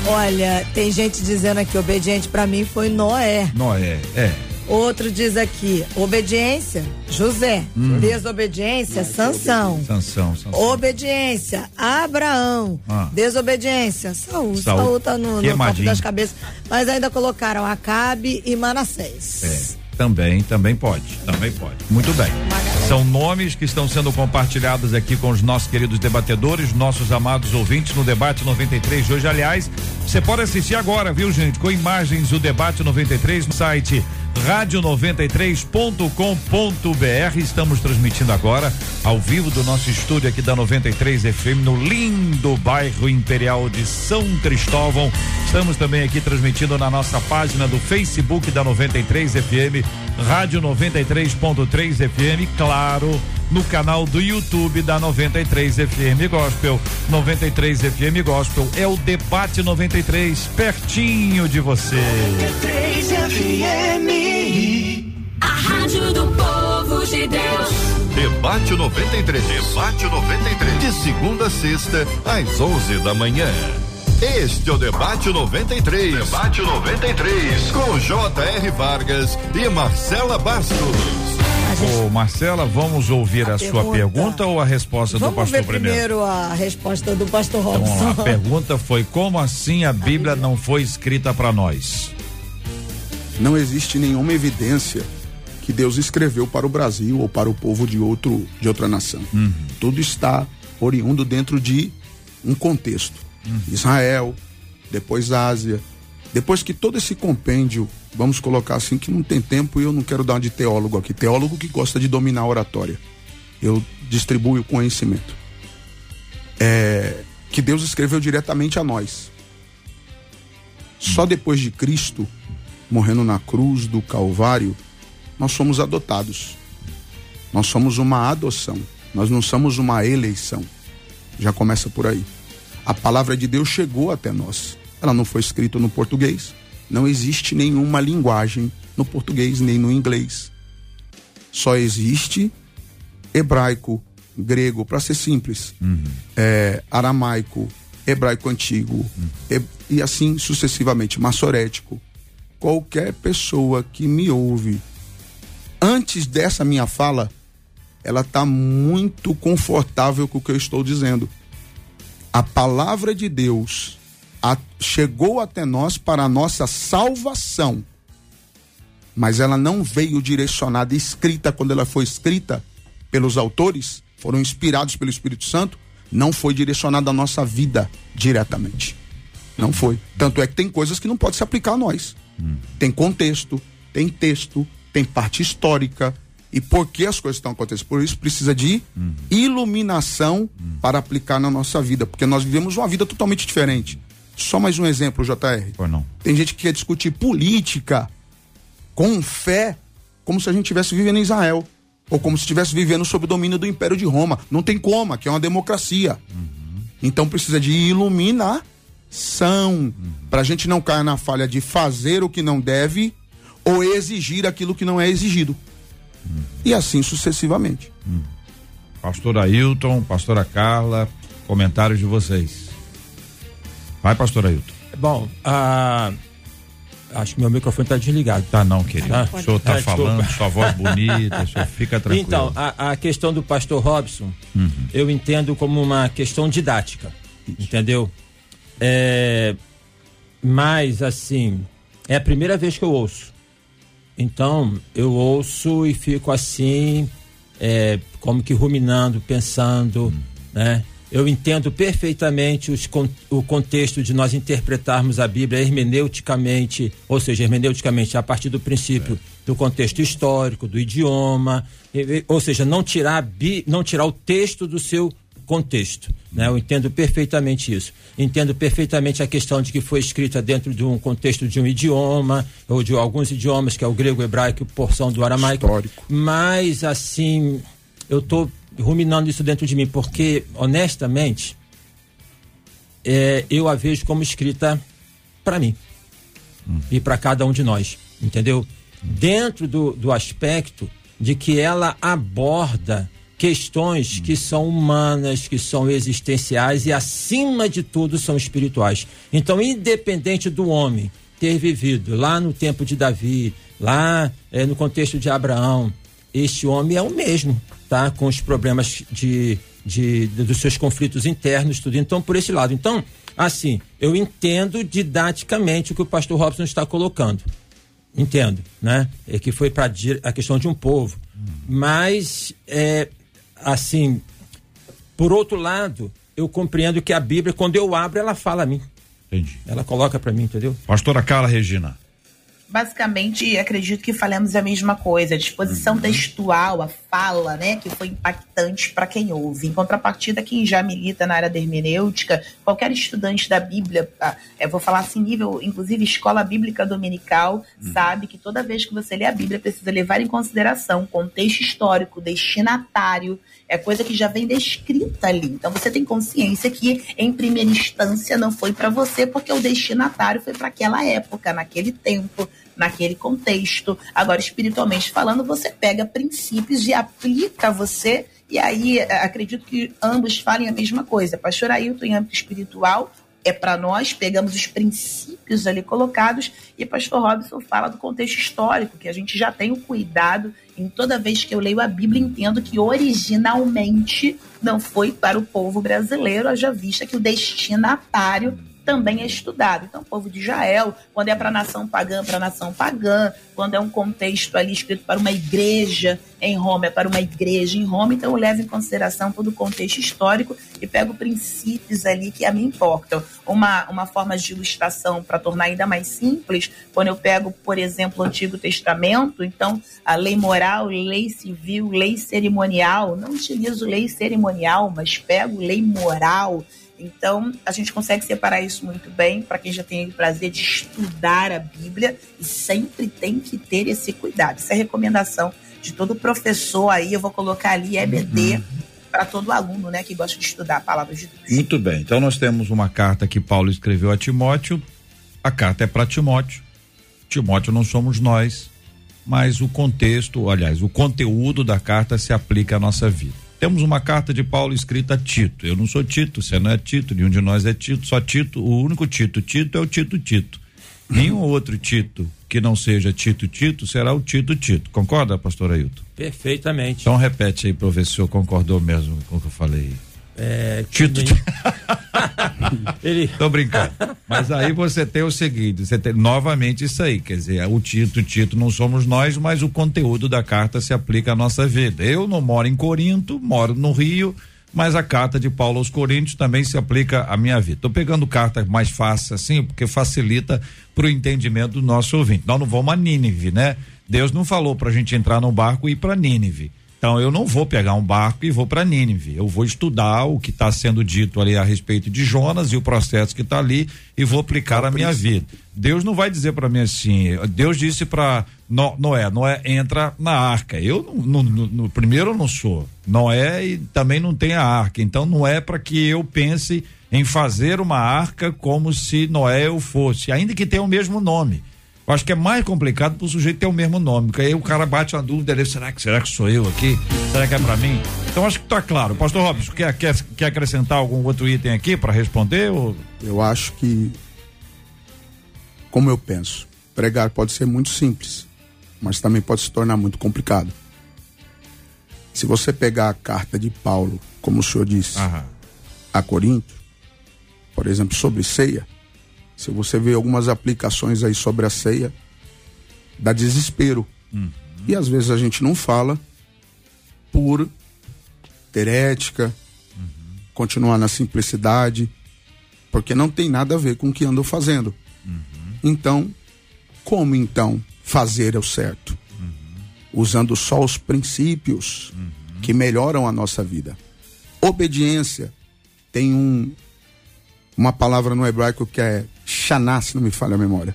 B: Olha, tem gente dizendo aqui, obediente para mim foi Noé.
A: Noé, é.
B: Outro diz aqui, obediência, José. Hum. Desobediência, Sansão.
A: Sansão, Sansão.
B: Obediência, Abraão. Ah. Desobediência, Saul. Saul, Saul tá no, no topo das cabeças. Mas ainda colocaram Acabe e Manassés.
A: É. Também, também pode, também pode. Muito bem. São nomes que estão sendo compartilhados aqui com os nossos queridos debatedores, nossos amados ouvintes no debate 93 de hoje. Aliás, você pode assistir agora, viu, gente? Com imagens do debate 93 no site rádio93.com.br. Estamos transmitindo agora ao vivo do nosso estúdio aqui da 93 FM no lindo bairro Imperial de São Cristóvão. Estamos também aqui transmitindo na nossa página do Facebook da 93 FM, Rádio 93.3 FM, claro, no canal do YouTube da 93 FM Gospel. 93 FM Gospel é o debate 93 pertinho de você.
G: 93 FM. A rádio do povo de Deus.
F: Debate 93. Debate 93. De segunda a sexta, às 11 da manhã. Este é o Debate 93. Debate 93. Com J.R. Vargas e Marcela Bastos.
A: Ô, Marcela, vamos ouvir a,
B: A
A: sua
B: pergunta.
A: pergunta ou a resposta
B: Vamos
A: do pastor
B: ver primeiro a resposta do pastor
A: Então,
B: Robson.
A: a pergunta foi: como assim a Bíblia não foi escrita para nós?
E: Não existe nenhuma evidência que Deus escreveu para o Brasil ou para o povo de outro de outra nação. Tudo está oriundo dentro de um contexto. Israel, depois Ásia, depois que todo esse compêndio, vamos colocar assim que não tem tempo e eu não quero dar de teólogo aqui, teólogo que gosta de dominar a oratória. Eu distribuo o conhecimento. É, que Deus escreveu diretamente a nós. Só depois de Cristo morrendo na cruz do Calvário, nós somos adotados. Nós somos uma adoção. Nós não somos uma eleição. Já começa por aí. A palavra de Deus chegou até nós. Ela não foi escrita no português. Não existe nenhuma linguagem no português nem no inglês. Só existe hebraico, grego, para ser simples, é, aramaico, hebraico antigo, e, e assim sucessivamente, massorético. Qualquer pessoa que me ouve antes dessa minha fala, ela está muito confortável com o que eu estou dizendo. A palavra de Deus a- chegou até nós para a nossa salvação mas ela não veio direcionada, escrita quando ela foi escrita pelos autores, foram inspirados pelo Espírito Santo, não foi direcionada à nossa vida diretamente. Não foi. Tanto é que tem coisas que não pode se aplicar a nós. Tem contexto, tem texto, tem parte histórica e por que as coisas estão acontecendo. Por isso precisa de iluminação para aplicar na nossa vida, porque nós vivemos uma vida totalmente diferente. Só mais um exemplo, JR.
A: Ou não?
E: Tem gente que quer discutir política com fé, como se a gente estivesse vivendo em Israel. Ou como se estivesse vivendo sob o domínio do Império de Roma. Não tem como, aqui é uma democracia. Então precisa de iluminação. Para a gente não cair na falha de fazer o que não deve ou exigir aquilo que não é exigido. E assim sucessivamente.
A: Pastor Ailton, pastora Carla, comentários de vocês. Vai, pastor Ailton.
C: Bom, ah, acho que meu microfone está desligado.
A: Tá não, querido.
C: Ah,
A: o senhor tá
C: ah, desculpa.
A: falando, sua voz (laughs) bonita, o senhor fica tranquilo.
C: Então, a, a questão do pastor Robson, eu entendo como uma questão didática, entendeu? É, mas, assim, é a primeira vez que eu ouço. Então, eu ouço e fico assim, é, como que ruminando, pensando, né? Eu entendo perfeitamente os o contexto de nós interpretarmos a Bíblia hermeneuticamente, ou seja, hermeneuticamente a partir do princípio do contexto histórico, do idioma, ou seja, não tirar, não tirar o texto do seu contexto. Né? Eu entendo perfeitamente isso. Entendo perfeitamente a questão de que foi escrita dentro de um contexto de um idioma, ou de alguns idiomas, que é o grego, o hebraico, porção do aramaico.
E: Histórico.
C: Mas, assim, eu estou ruminando isso dentro de mim, porque, honestamente, é, eu a vejo como escrita para mim e para cada um de nós, entendeu? Dentro do, do aspecto de que ela aborda questões que são humanas, que são existenciais e, acima de tudo, são espirituais. Então, independente do homem ter vivido lá no tempo de Davi, lá eh, no contexto de Abraão, este homem é o mesmo, tá? Com os problemas de, de, de- dos seus conflitos internos, tudo. Então, por esse lado. Então, assim, eu entendo didaticamente o que o pastor Robson está colocando. Entendo, né? É que foi para a questão de um povo. Mas, é, assim, por outro lado, eu compreendo que a Bíblia, quando eu abro, ela fala a mim.
A: Entendi.
C: Ela coloca para mim, entendeu?
A: Pastora Carla Regina.
D: Basicamente acredito que falamos a mesma coisa. A disposição
A: Uhum.
D: textual, a fala, né, que foi impactante para quem ouve. Em contrapartida, quem já milita na área da hermenêutica, qualquer estudante da Bíblia, ah, eu vou falar assim, nível, inclusive escola bíblica dominical,
A: Uhum.
D: sabe que toda vez que você lê a Bíblia precisa levar em consideração o contexto histórico, destinatário, é coisa que já vem descrita ali. Então você tem consciência que em primeira instância não foi para você porque o destinatário foi para aquela época, naquele tempo, naquele contexto. Agora espiritualmente falando, você pega princípios e aplica você e aí eh, acredito que ambos falem a mesma coisa. Pastor Ailton em âmbito espiritual é para nós, pegamos os princípios ali colocados e pastor Robson fala do contexto histórico, que a gente já tem o cuidado em toda vez que eu leio a Bíblia entendo que originalmente não foi para o povo brasileiro, haja vista que o destinatário também é estudado. Então, o povo de Israel, quando é para a nação pagã, para a nação pagã, quando é um contexto ali escrito para uma igreja em Roma, é para uma igreja em Roma, então eu levo em consideração todo o contexto histórico e pego princípios ali que a mim importam. Uma, uma forma de ilustração para tornar ainda mais simples, quando eu pego, por exemplo, o Antigo Testamento, então a lei moral, lei civil, lei cerimonial, não utilizo lei cerimonial, mas pego lei moral, então, a gente consegue separar isso muito bem para quem já tem o prazer de estudar a Bíblia e sempre tem que ter esse cuidado. Essa é a recomendação de todo professor aí, eu vou colocar ali EBD para todo aluno, né, que gosta de estudar a palavra de Deus.
A: Muito bem. Então nós temos uma carta que Paulo escreveu a Timóteo. A carta é para Timóteo. Timóteo não somos nós, mas o contexto, aliás, o conteúdo da carta se aplica à nossa vida. Temos uma carta de Paulo escrita a Tito. Eu não sou Tito, você não é Tito, nenhum de nós é Tito, só Tito, o único Tito Tito é o Tito Tito. Nenhum outro Tito que não seja Tito Tito será o Tito Tito. Concorda, pastor Ailton?
C: Perfeitamente.
A: Então repete aí para ver se o senhor concordou mesmo com o que eu falei.
C: É,
A: Tito, (laughs)
C: Ele
A: Tô brincando. Mas aí você tem o seguinte, você tem novamente isso aí, quer dizer, o Tito, Tito não somos nós, mas o conteúdo da carta se aplica à nossa vida. Eu não moro em Corinto, moro no Rio, mas a carta de Paulo aos Coríntios também se aplica à minha vida. Tô pegando carta mais fácil assim, porque facilita pro entendimento do nosso ouvinte. Nós não vamos a Nínive, né? Deus não falou pra gente entrar no barco e ir pra Nínive. Então eu não vou pegar um barco e vou para Nínive. Eu vou estudar o que está sendo dito ali a respeito de Jonas e o processo que está ali e vou aplicar a minha vida. Deus não vai dizer para mim assim. Deus disse para Noé, Noé entra na arca. Eu no, no, no, primeiro eu não sou Noé e também não tem a arca. Então não é para que eu pense em fazer uma arca como se Noé eu fosse, ainda que tenha o mesmo nome. Eu acho que é mais complicado para o sujeito ter o mesmo nome, porque aí o cara bate uma dúvida ali, será que será que sou eu aqui? Será que é para mim? Então acho que tá claro. Pastor Robson, quer, quer, quer acrescentar algum outro item aqui para responder? Ou...
E: Eu acho que, como eu penso, pregar pode ser muito simples, mas também pode se tornar muito complicado. Se você pegar a carta de Paulo, como o senhor disse,
A: Aham.
E: a Corinto, por exemplo, sobre ceia, se você vê algumas aplicações aí sobre a ceia, dá desespero. E às vezes a gente não fala por ter ética, continuar na simplicidade, porque não tem nada a ver com o que andou fazendo. Então, como então fazer o certo? Usando só os princípios que melhoram a nossa vida. Obediência tem um, uma palavra no hebraico que é shaná, se não me falha a memória,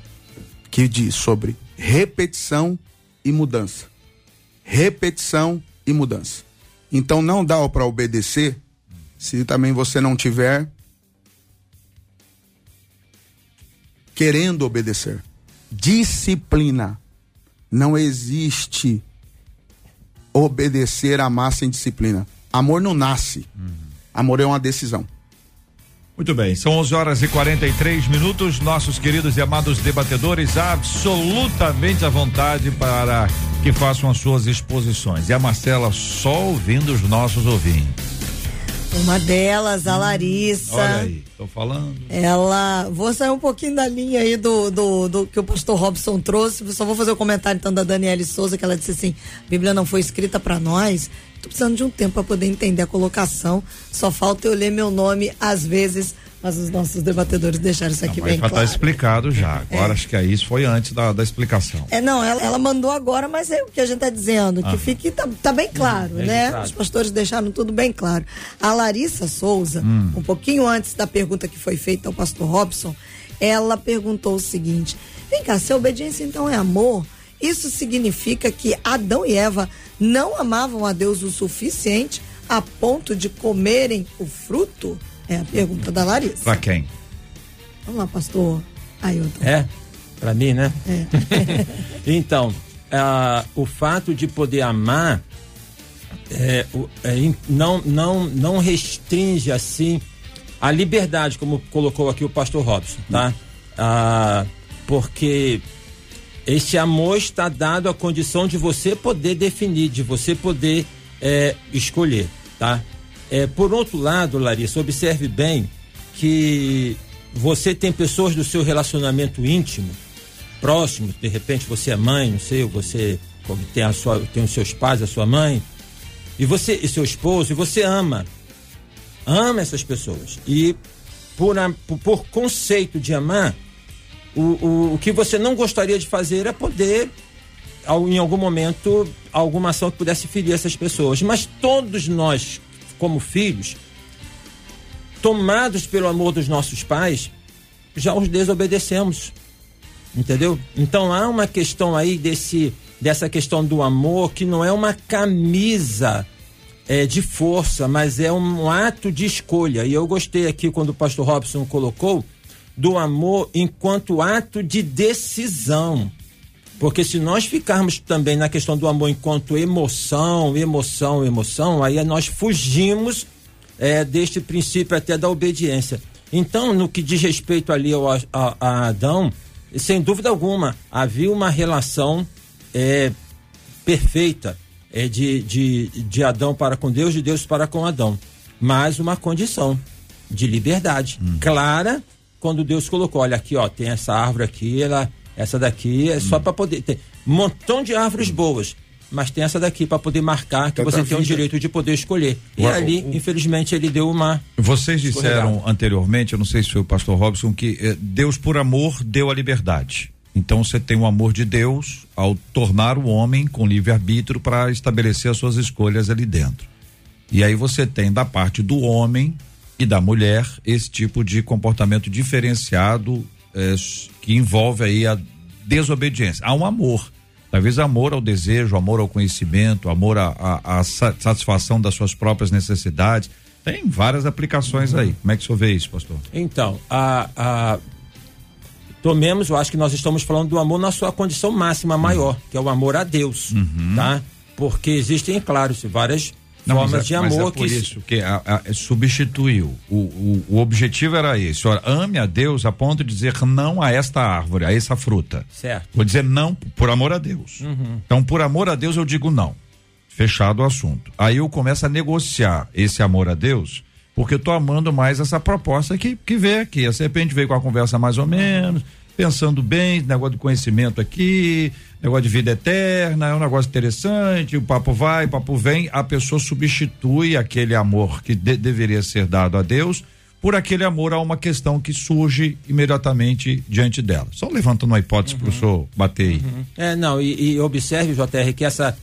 E: que diz sobre repetição e mudança. Repetição e mudança. Então não dá para obedecer se também você não tiver querendo obedecer. Disciplina. Não existe obedecer a massa sem disciplina. Amor não nasce. Amor é uma decisão.
A: Muito bem, são 11 horas e 43 minutos. Nossos queridos e amados debatedores, absolutamente à vontade para que façam as suas exposições. E a Marcela só ouvindo os nossos ouvintes.
B: Uma delas, a Larissa.
A: Olha aí, tô falando.
B: Ela. Vou sair um pouquinho da linha aí do, do, do que o pastor Robson trouxe. Só vou fazer o um comentário então da Daniele Souza, que ela disse assim: a Bíblia não foi escrita para nós. Tô precisando de um tempo para poder entender a colocação. Só falta eu ler meu nome, às vezes, Mas os nossos debatedores deixaram isso aqui
A: Não,
B: bem
A: tá
B: claro.
A: explicado já. Agora acho que é isso foi antes da, da explicação.
B: É, não, ela, ela mandou agora, mas é o que a gente está dizendo, que
A: Ah.
B: fique, tá, tá bem claro, né?
C: registrado.
B: Os pastores deixaram tudo bem claro. A Larissa Souza,
A: Hum.
B: um pouquinho antes da pergunta que foi feita ao pastor Robson, ela perguntou o seguinte: vem cá, se a obediência então é amor, isso significa que Adão e Eva não amavam a Deus o suficiente a ponto de comerem o fruto? É a pergunta da Larissa.
A: Pra quem?
B: Vamos lá, pastor Ailton.
C: É, para mim, né?
B: É. (laughs)
C: então, ah, o fato de poder amar é, é, não, não, não restringe assim a liberdade, como colocou aqui o pastor Robson, tá? Ah, porque esse amor está dado à condição de você poder definir, de você poder é, escolher, tá? É, por outro lado, Larissa, observe bem que você tem pessoas do seu relacionamento íntimo, próximo, de repente você é mãe, não sei, você tem, a sua, tem os seus pais, a sua mãe, e você e seu esposo, e você ama. Ama essas pessoas. E por, por conceito de amar, o, o, o que você não gostaria de fazer é poder, ao- em algum momento, alguma ação que pudesse ferir essas pessoas. Mas todos nós, como filhos, tomados pelo amor dos nossos pais, já os desobedecemos. Entendeu? Então há uma questão aí desse, dessa questão do amor que não é uma camisa é, de força, mas é um ato de escolha. E eu gostei aqui quando o pastor Robson colocou do amor enquanto ato de decisão. Porque se nós ficarmos também na questão do amor enquanto emoção, emoção, emoção, aí nós fugimos é, deste princípio até da obediência. Então, no que diz respeito ali ao, a, a Adão, sem dúvida alguma, havia uma relação é, perfeita é, de, de, de Adão para com Deus, de Deus para com Adão. Mas uma condição de liberdade clara quando Deus colocou, olha aqui, ó, tem essa árvore aqui, ela, essa daqui é só para poder tem um montão de árvores boas, mas tem essa daqui para poder marcar que
E: da
C: você tem o
E: vida.
C: direito de poder escolher. E
A: Ué,
C: ali,
A: o-
C: infelizmente, ele deu uma
A: Vocês disseram anteriormente, eu não sei se foi o pastor Robson, que eh, Deus por amor deu a liberdade. Então você tem o amor de Deus ao tornar o homem com livre-arbítrio para estabelecer as suas escolhas ali dentro. E aí você tem da parte do homem e da mulher esse tipo de comportamento diferenciado eh, que envolve aí a desobediência. Há um amor. Talvez amor ao desejo, amor ao conhecimento, amor à à- à sa- satisfação das suas próprias necessidades. Tem várias aplicações aí. Como é que o senhor vê isso, pastor?
C: Então, a, a- tomemos, eu acho que nós estamos falando do amor na sua condição máxima maior, que é o amor a Deus, tá? Porque existem, claro, várias formas
A: mas é-
C: de
A: mas
C: amor
A: é por
C: que
A: isso que a- a- substituiu. O, o, o objetivo era esse. Olha, ame a Deus a ponto de dizer não a esta árvore, a essa fruta.
C: Certo.
A: Vou dizer não por amor a Deus. Então, por amor a Deus, eu digo não. Fechado o assunto. Aí eu começo a negociar esse amor a Deus, porque eu tô amando mais essa proposta que, que veio aqui. A serpente veio com a conversa mais ou menos, pensando bem, negócio de conhecimento aqui, negócio de vida eterna, é um negócio interessante, o papo vai, o papo vem, a pessoa substitui aquele amor que de- deveria ser dado a Deus por aquele amor a uma questão que surge imediatamente diante dela. Só levantando uma hipótese para o senhor bater aí.
C: É, não, e, e observe, JR, que essa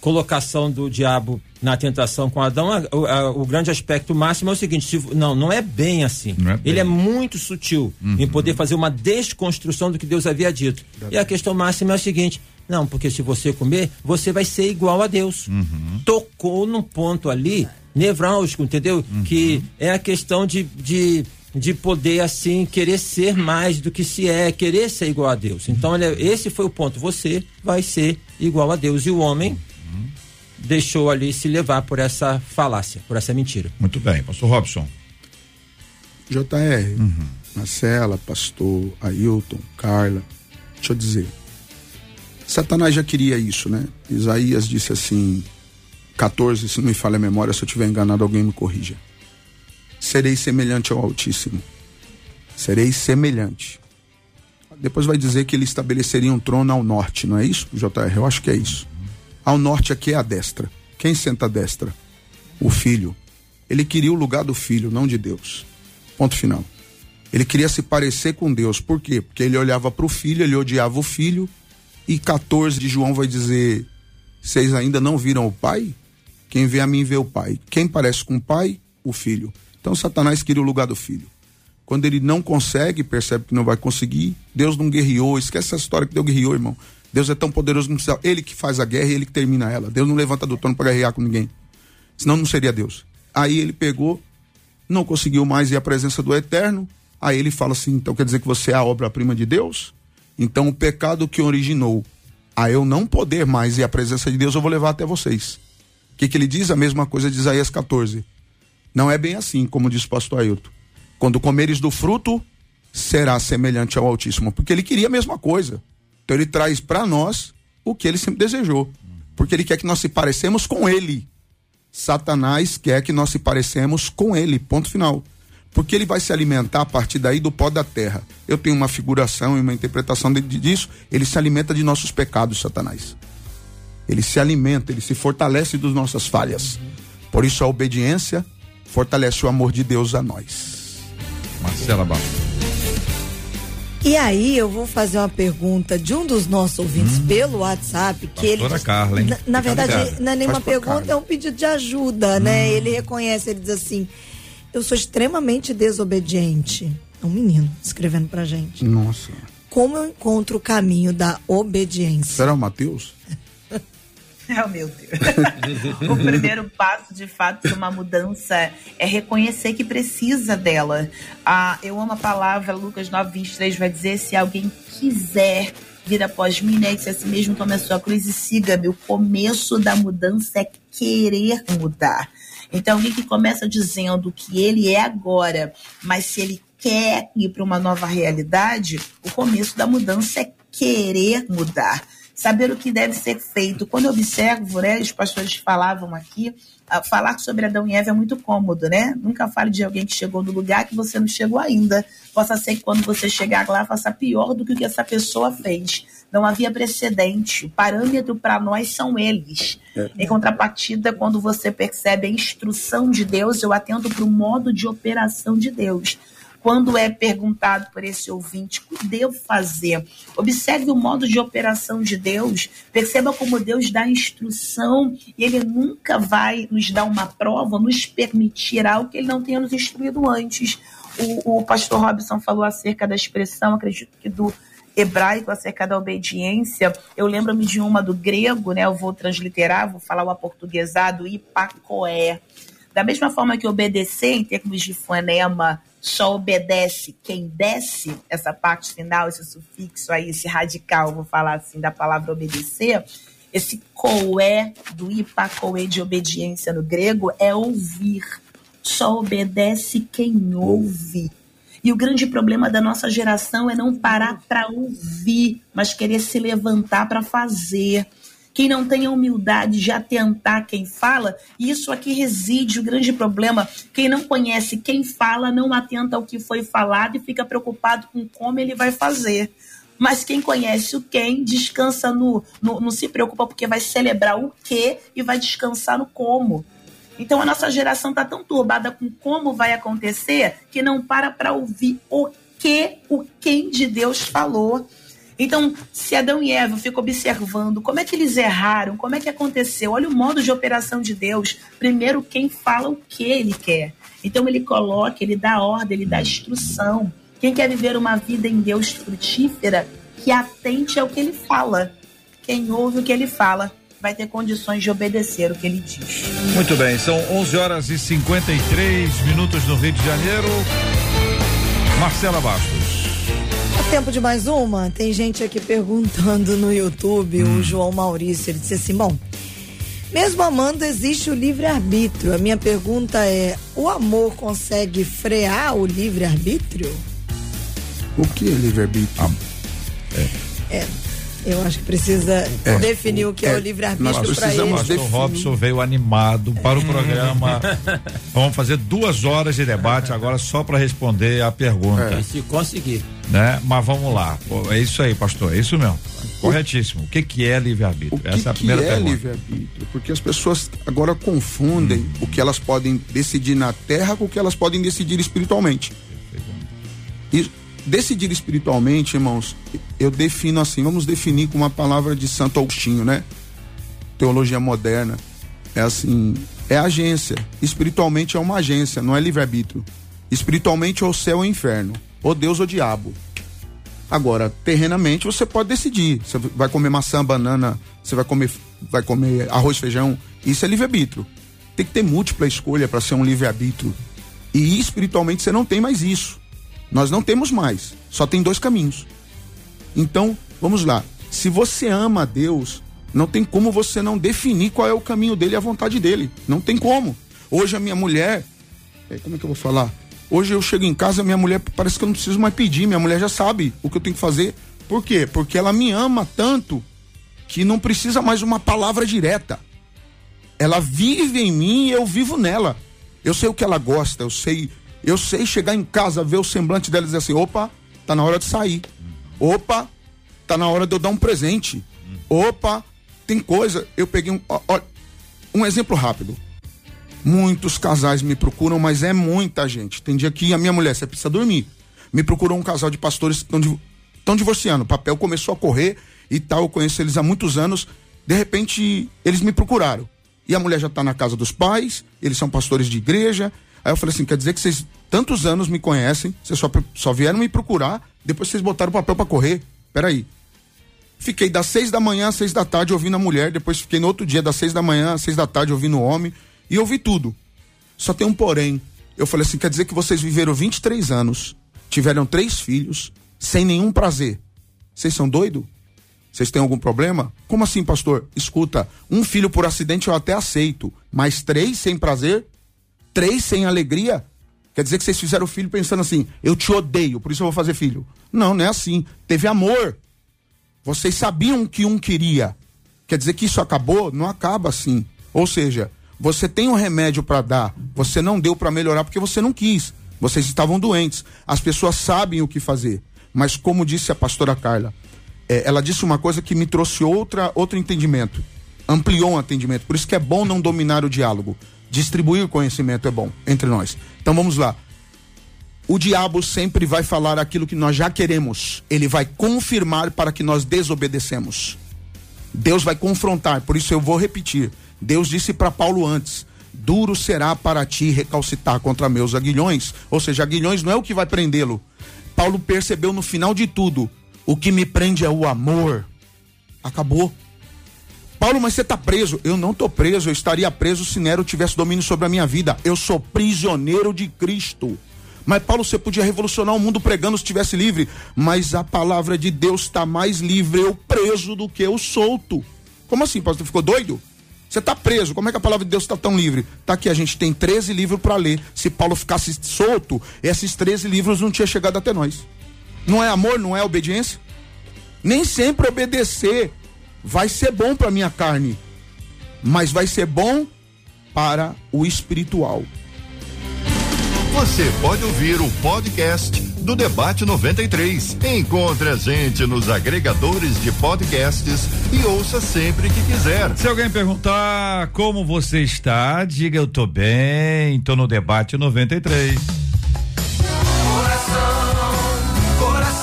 C: colocação do diabo na tentação com Adão, a- o, a- o grande aspecto máximo é o seguinte: se- não, não é bem assim.
A: É bem.
C: Ele é muito sutil em poder fazer uma desconstrução do que Deus havia dito. E a questão máxima é a seguinte: não, porque se você comer, você vai ser igual a Deus. Tocou num ponto ali nevrálgico, entendeu? Que é a questão de, de, de poder, assim, querer ser mais do que se é, querer ser igual a Deus. Então, olha, esse foi o ponto. Você vai ser igual a Deus. E o homem deixou ali se levar por essa falácia, por essa mentira.
A: Muito bem, pastor Robson.
E: JR, Marcela, pastor Ailton, Carla, deixa eu dizer. Satanás já queria isso, né? Isaías disse assim, 14, se não me falha a memória, se eu tiver enganado, alguém me corrija. Serei semelhante ao Altíssimo. Serei semelhante. Depois vai dizer que ele estabeleceria um trono ao norte, não é isso, JR? Eu acho que é isso. Ao norte aqui é a destra. Quem senta à destra? O filho. Ele queria o lugar do filho, não de Deus. Ponto final. Ele queria se parecer com Deus. Por quê? Porque ele olhava para o filho, ele odiava o filho. E 14 de João vai dizer: Vocês ainda não viram o Pai? Quem vê a mim vê o Pai. Quem parece com o Pai? O filho. Então Satanás queria o lugar do filho. Quando ele não consegue, percebe que não vai conseguir, Deus não guerreou. Esquece essa história que Deus guerreou, irmão. Deus é tão poderoso no céu. Ele que faz a guerra e ele que termina ela. Deus não levanta do trono para guerrear com ninguém. Senão não seria Deus. Aí ele pegou, não conseguiu mais ir à presença do Eterno. Aí ele fala assim: então quer dizer que você é a obra-prima de Deus? Então o pecado que originou a eu não poder mais ir à presença de Deus, eu vou levar até vocês. O que, que ele diz? A mesma coisa de Isaías 14. Não é bem assim, como diz o pastor Ailton. Quando comeres do fruto, será semelhante ao Altíssimo. Porque ele queria a mesma coisa. Então ele traz para nós o que ele sempre desejou. Porque ele quer que nós se parecemos com ele. Satanás quer que nós se parecemos com ele. Ponto final. Porque ele vai se alimentar a partir daí do pó da terra. Eu tenho uma figuração e uma interpretação de, disso. Ele se alimenta de nossos pecados, Satanás. Ele se alimenta, ele se fortalece das nossas falhas. Por isso a obediência fortalece o amor de Deus a nós.
A: Marcela Bastos.
B: E aí eu vou fazer uma pergunta de um dos nossos ouvintes
A: Hum.
B: pelo WhatsApp, que ele
A: Pastora Carla, hein?
B: na, na verdade
A: ligada.
B: não é nenhuma pergunta,
E: Carla.
B: é um pedido de ajuda, né? Ele reconhece, ele diz assim: "Eu sou extremamente desobediente". É um menino escrevendo pra gente.
E: Nossa.
B: Como eu encontro o caminho da obediência?
E: Será o Mateus? (laughs)
D: Oh, (laughs) meu Deus. o primeiro passo, de fato, de uma mudança é reconhecer que precisa dela. Ah, eu amo a palavra, Lucas 9, 23 vai dizer: se alguém quiser vir após mim, né? Que se a si mesmo tome a sua cruz e siga-me. O começo da mudança é querer mudar. Então, alguém que começa dizendo que ele é agora, mas se ele quer ir para uma nova realidade, o começo da mudança é querer mudar saber o que deve ser feito. Quando eu observo, né, os pastores falavam aqui, ah, falar sobre Adão e Eva é muito cômodo, né? Nunca fale de alguém que chegou no lugar que você não chegou ainda. Possa ser que quando você chegar lá faça pior do que o que essa pessoa fez. Não havia precedente. O parâmetro para nós são eles. Em contrapartida, quando você percebe a instrução de Deus, eu atento para o modo de operação de Deus quando é perguntado por esse ouvinte o que devo fazer, observe o modo de operação de Deus, perceba como Deus dá instrução e Ele nunca vai nos dar uma prova, nos permitir algo que Ele não tenha nos instruído antes. O, o pastor Robson falou acerca da expressão, acredito que do hebraico acerca da obediência, eu lembro-me de uma do grego, né? Eu vou transliterar, vou falar o aportuguesado, ipacoé. Da mesma forma que obedecer, em termos de fonema, só obedece quem desce, essa parte final, esse sufixo aí, esse radical, vou falar assim, da palavra obedecer, esse coé do ipacoé de obediência no grego é ouvir. Só obedece quem ouve. E o grande problema da nossa geração é não parar para ouvir, mas querer se levantar para fazer. Quem não tem a humildade de atentar quem fala, isso aqui reside o grande problema. Quem não conhece quem fala, não atenta ao que foi falado e fica preocupado com como ele vai fazer. Mas quem conhece o quem, descansa no, no. Não se preocupa porque vai celebrar o que e vai descansar no como. Então a nossa geração está tão turbada com como vai acontecer que não para para ouvir o que o quem de Deus falou. Então, se Adão e Eva ficam observando como é que eles erraram, como é que aconteceu, olha o modo de operação de Deus. Primeiro, quem fala o que ele quer. Então, ele coloca, ele dá ordem, ele dá instrução. Quem quer viver uma vida em Deus frutífera, que atente ao que ele fala. Quem ouve o que ele fala vai ter condições de obedecer o que ele diz.
A: Muito bem, são 11 horas e 53 minutos no Rio de Janeiro. Marcela Bastos.
B: É tempo de mais uma? Tem gente aqui perguntando no YouTube,
A: Hum.
B: o João Maurício, ele disse assim, bom, mesmo amando existe o livre-arbítrio. A minha pergunta é, o amor consegue frear o livre-arbítrio?
E: O que é livre-arbítrio?
B: É, eu acho que precisa definir o que é,
E: é,
B: o livre-arbítrio para
E: precisamos
B: ele.
A: Pastor
E: definir.
A: Robson veio animado para o programa. Vamos fazer duas horas de debate agora só para responder a pergunta,
C: E se conseguir.
A: Né? Mas vamos lá. É isso aí, pastor. É isso mesmo. Corretíssimo. O que que é livre-arbítrio?
E: O que,
A: Essa é a
E: que
A: primeira
E: é
A: pergunta.
E: livre-arbítrio? Porque as pessoas agora confundem o que elas podem decidir na terra com o que elas podem decidir espiritualmente. E decidir espiritualmente, irmãos, eu defino assim, vamos definir com uma palavra de Santo Agostinho, né? Teologia moderna. É assim, é agência. Espiritualmente é uma agência, não é livre-arbítrio. Espiritualmente é o céu ou o inferno, ou Deus ou diabo. Agora, terrenamente você pode decidir. Você vai comer maçã, banana, você vai comer, vai comer arroz, feijão. Isso é livre-arbítrio. Tem que ter múltipla escolha para ser um livre-arbítrio. E espiritualmente você não tem mais isso. Nós não temos mais. Só tem dois caminhos. Então, vamos lá. Se você ama a Deus, não tem como você não definir qual é o caminho dele e a vontade dele. Não tem como. Hoje a minha mulher. é, Como é que eu vou falar? Hoje eu chego em casa, minha mulher parece que eu não preciso mais pedir. Minha mulher já sabe o que eu tenho que fazer. Por quê? Porque ela me ama tanto que não precisa mais uma palavra direta. Ela vive em mim e eu vivo nela. Eu sei o que ela gosta, eu sei, eu sei chegar em casa, ver o semblante dela e dizer assim: opa, tá na hora de sair. Opa, tá na hora de eu dar um presente. Opa, tem coisa. Eu peguei um. ó, ó, um exemplo rápido. Muitos casais me procuram, mas é muita gente. Tem dia que a minha mulher, você precisa dormir. Me procurou um casal de pastores que estão divorciando. O papel começou a correr e tal. Eu conheço eles há muitos anos. De repente, eles me procuraram. E a mulher já está na casa dos pais, eles são pastores de igreja. Aí eu falei assim: quer dizer que vocês tantos anos me conhecem, vocês só, só vieram me procurar, depois vocês botaram o papel para correr. Peraí. Fiquei das seis da manhã às seis da tarde ouvindo a mulher, depois fiquei no outro dia das seis da manhã às seis da tarde ouvindo o homem, e ouvi tudo. Só tem um porém. Eu falei assim: quer dizer que vocês viveram 23 anos, tiveram três filhos, sem nenhum prazer. Vocês são doidos? Vocês têm algum problema? Como assim, pastor? Escuta, um filho por acidente eu até aceito, mas três sem prazer? Três sem alegria? Quer dizer que vocês fizeram filho pensando assim, eu te odeio, por isso eu vou fazer filho. Não, não é assim. Teve amor. Vocês sabiam que um queria. Quer dizer que isso acabou? Não acaba assim. Ou seja, você tem um remédio para dar, você não deu para melhorar porque você não quis. Vocês estavam doentes. As pessoas sabem o que fazer. Mas como disse a pastora Carla, é, ela disse uma coisa que me trouxe outra, outro entendimento. Ampliou um entendimento. Por isso que é bom não dominar o diálogo. Distribuir conhecimento é bom entre nós. Então vamos lá. O diabo sempre vai falar aquilo que nós já queremos. Ele vai confirmar para que nós desobedecemos. Deus vai confrontar, por isso eu vou repetir. Deus disse para Paulo antes: duro será para ti recalcitar contra meus aguilhões. Ou seja, aguilhões não é o que vai prendê-lo. Paulo percebeu no final de tudo: o que me prende é o amor. Acabou. Paulo, mas você está preso. Eu não estou preso, eu estaria preso se Nero tivesse domínio sobre a minha vida. Eu sou prisioneiro de Cristo. Mas Paulo, você podia revolucionar o mundo pregando se estivesse livre. Mas a palavra de Deus está mais livre eu preso do que eu solto. Como assim, pastor? Ficou doido? Você está preso, como é que a palavra de Deus está tão livre? Tá aqui, a gente tem 13 livros para ler. Se Paulo ficasse solto, esses 13 livros não tinham chegado até nós. Não é amor, não é obediência? Nem sempre obedecer vai ser bom para minha carne, mas vai ser bom para o espiritual.
F: Você pode ouvir o podcast do Debate 93. Encontre a gente nos agregadores de podcasts e ouça sempre que quiser.
A: Se alguém perguntar como você está, diga eu tô bem, tô no debate 93.
G: Coração,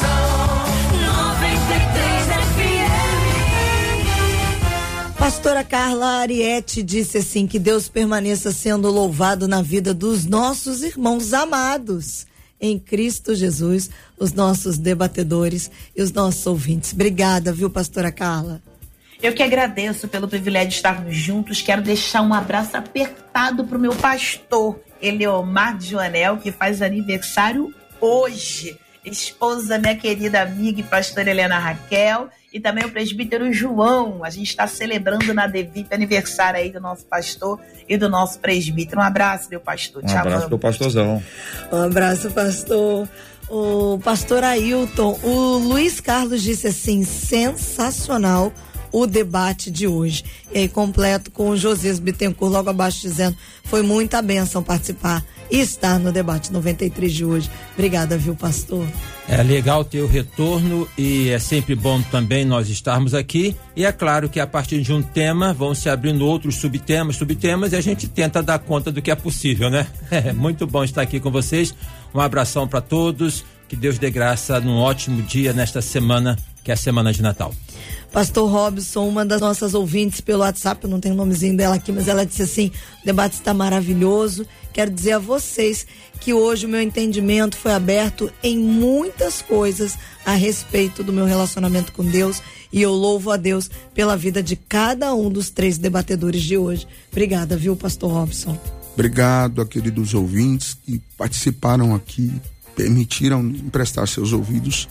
G: 93 FM.
B: Pastora Carla Ariete disse assim: que Deus permaneça sendo louvado na vida dos nossos irmãos amados em Cristo Jesus, os nossos debatedores e os nossos ouvintes. Obrigada, viu, Pastora Carla?
D: Eu que agradeço pelo privilégio de estarmos juntos. Quero deixar um abraço apertado pro meu pastor, Eleomar Joanel, que faz aniversário hoje. Esposa da minha querida amiga e pastora Helena Raquel. E também o presbítero João. A gente está celebrando na Devip aniversário aí do nosso pastor e do nosso presbítero. Um abraço, meu pastor.
A: Um
D: Te
A: abraço
D: amamos.
A: pro pastorzão.
B: Um abraço, pastor. O pastor Ailton, o Luiz Carlos disse assim: sensacional o debate de hoje. E aí, completo com o Josias Bittencourt, logo abaixo, dizendo: foi muita bênção participar e estar no debate 93 de hoje. Obrigada, viu, pastor?
C: É legal ter o retorno e é sempre bom também nós estarmos aqui. E é claro que a partir de um tema vão se abrindo outros subtemas, subtemas, e a gente tenta dar conta do que é possível, né? É (laughs) muito bom estar aqui com vocês. Um abração para todos. Que Deus dê graça num ótimo dia nesta semana, que é a semana de Natal.
B: Pastor Robson, uma das nossas ouvintes pelo WhatsApp, eu não tenho o nomezinho dela aqui, mas ela disse assim: o debate está maravilhoso. Quero dizer a vocês que hoje o meu entendimento foi aberto em muitas coisas a respeito do meu relacionamento com Deus e eu louvo a Deus pela vida de cada um dos três debatedores de hoje. Obrigada, viu, Pastor Robson?
E: Obrigado queridos ouvintes que participaram aqui, permitiram emprestar seus ouvidos.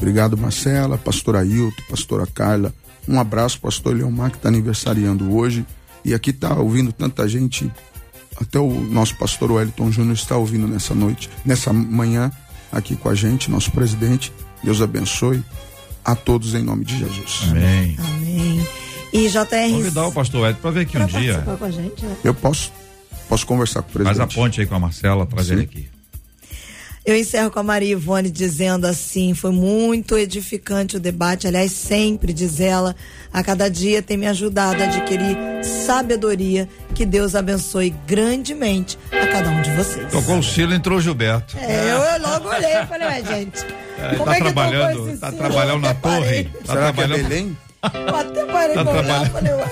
E: Obrigado, Marcela, pastora Ailton, pastora Carla. Um abraço, pastor Leomar, que está aniversariando hoje. E aqui está ouvindo tanta gente. Até o nosso pastor Wellington Júnior está ouvindo nessa noite, nessa manhã, aqui com a gente, nosso presidente. Deus abençoe a todos em nome de Jesus.
A: Amém.
B: Amém. E JR.
A: Convidar o pastor Ed para ver aqui um dia.
B: com a gente, né?
E: Eu posso, posso conversar com o presidente.
A: Faz a ponte aí com a Marcela, traz
E: Sim.
A: ele aqui.
B: Eu encerro com a Maria Ivone dizendo assim: foi muito edificante o debate. Aliás, sempre, diz ela, a cada dia tem me ajudado a adquirir sabedoria. Que Deus abençoe grandemente a cada um de vocês.
A: Tocou o silo, entrou o Gilberto.
B: É, eu, eu logo olhei e falei, ué, gente.
A: É,
B: como
A: tá
B: é que
A: trabalhando, tá trabalhando na torre. Tá
E: Será que é
A: trabalhando.
E: Belém?
B: Até parei
A: Tá
B: pra olhar, falei, ué,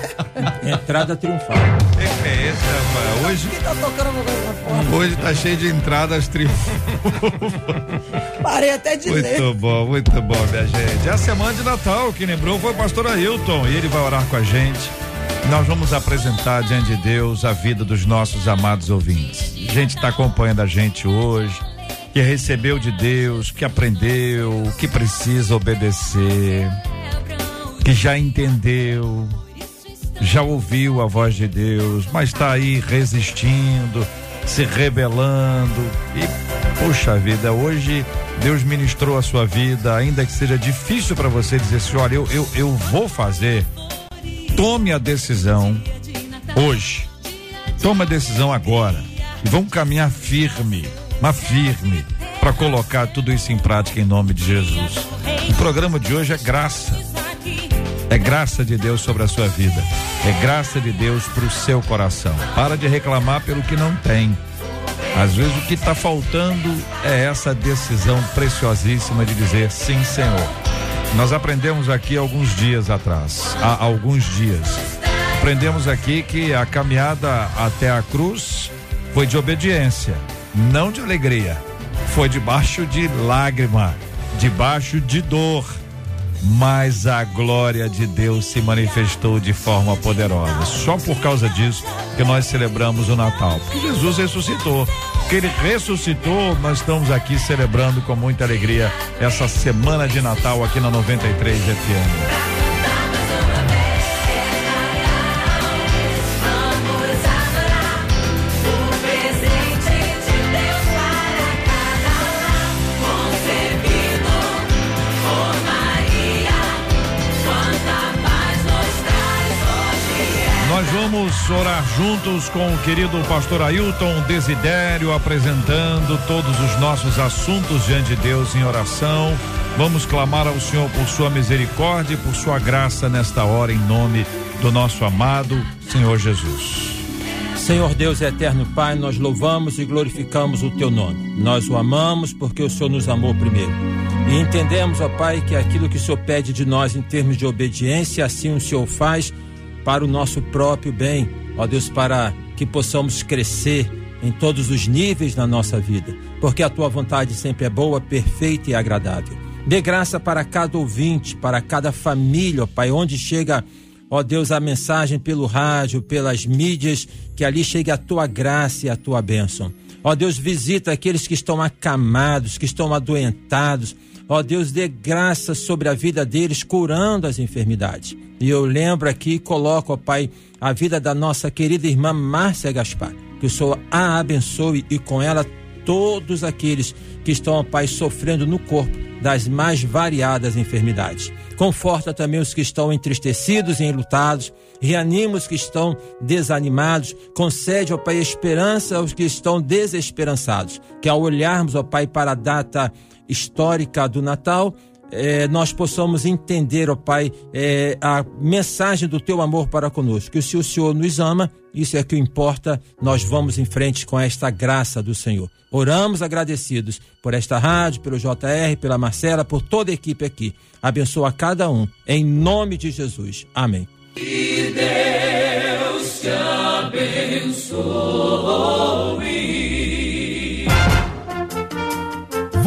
B: (laughs)
C: Entrada triunfal.
A: Que que é esse, rapaz? Hoje,
B: quem tá tocando
A: hoje tá cheio de entradas triunfais.
B: Parei até de ler.
A: Muito bom, muito bom, minha gente. É a semana de Natal, quem lembrou foi o pastor Ailton e ele vai orar com a gente. Nós vamos apresentar diante de Deus a vida dos nossos amados ouvintes. Gente está acompanhando a gente hoje, que recebeu de Deus, que aprendeu, que precisa obedecer, que já entendeu, já ouviu a voz de Deus, mas está aí resistindo, se rebelando e puxa vida, hoje Deus ministrou a sua vida, ainda que seja difícil para você dizer assim, olha, eu, eu, eu vou fazer. Tome a decisão hoje. Tome a decisão agora. E vamos caminhar firme, mas firme, para colocar tudo isso em prática em nome de Jesus. O programa de hoje é graça. É graça de Deus sobre a sua vida. É graça de Deus para o seu coração. Para de reclamar pelo que não tem. Às vezes o que está faltando é essa decisão preciosíssima de dizer sim, Senhor. Nós aprendemos aqui alguns dias atrás, há alguns dias. Aprendemos aqui que a caminhada até a cruz foi de obediência, não de alegria. Foi debaixo de lágrima, debaixo de dor mas a glória de Deus se manifestou de forma poderosa. Só por causa disso que nós celebramos o Natal. Porque Jesus ressuscitou. Que ele ressuscitou, nós estamos aqui celebrando com muita alegria essa semana de Natal aqui na 93 FM. Vamos orar juntos com o querido pastor Ailton Desidério, apresentando todos os nossos assuntos diante de Deus em oração. Vamos clamar ao Senhor por sua misericórdia e por sua graça nesta hora, em nome do nosso amado Senhor Jesus.
C: Senhor Deus eterno Pai, nós louvamos e glorificamos o teu nome. Nós o amamos porque o Senhor nos amou primeiro. E entendemos, ó Pai, que aquilo que o Senhor pede de nós em termos de obediência, assim o Senhor faz para o nosso próprio bem. Ó Deus, para que possamos crescer em todos os níveis na nossa vida, porque a tua vontade sempre é boa, perfeita e agradável. Dê graça para cada ouvinte, para cada família, ó Pai, onde chega Ó Deus, a mensagem pelo rádio, pelas mídias, que ali chegue a tua graça e a tua bênção. Ó Deus, visita aqueles que estão acamados, que estão adoentados. Ó Deus, dê graça sobre a vida deles, curando as enfermidades. E eu lembro aqui e coloco, ó Pai, a vida da nossa querida irmã Márcia Gaspar. Que o Senhor a abençoe e com ela todos aqueles que estão, ó Pai, sofrendo no corpo das mais variadas enfermidades. Conforta também os que estão entristecidos e enlutados. Reanima os que estão desanimados. Concede, ó Pai, esperança aos que estão desesperançados. Que ao olharmos, ó Pai, para a data histórica do Natal, eh, nós possamos entender, ó Pai, eh, a mensagem do teu amor para conosco. Que se o Senhor nos ama, isso é que importa, nós vamos em frente com esta graça do Senhor. Oramos agradecidos por esta rádio, pelo JR, pela Marcela, por toda a equipe aqui. Abençoa cada um, em nome de Jesus. Amém.
G: Que Deus te abençoe.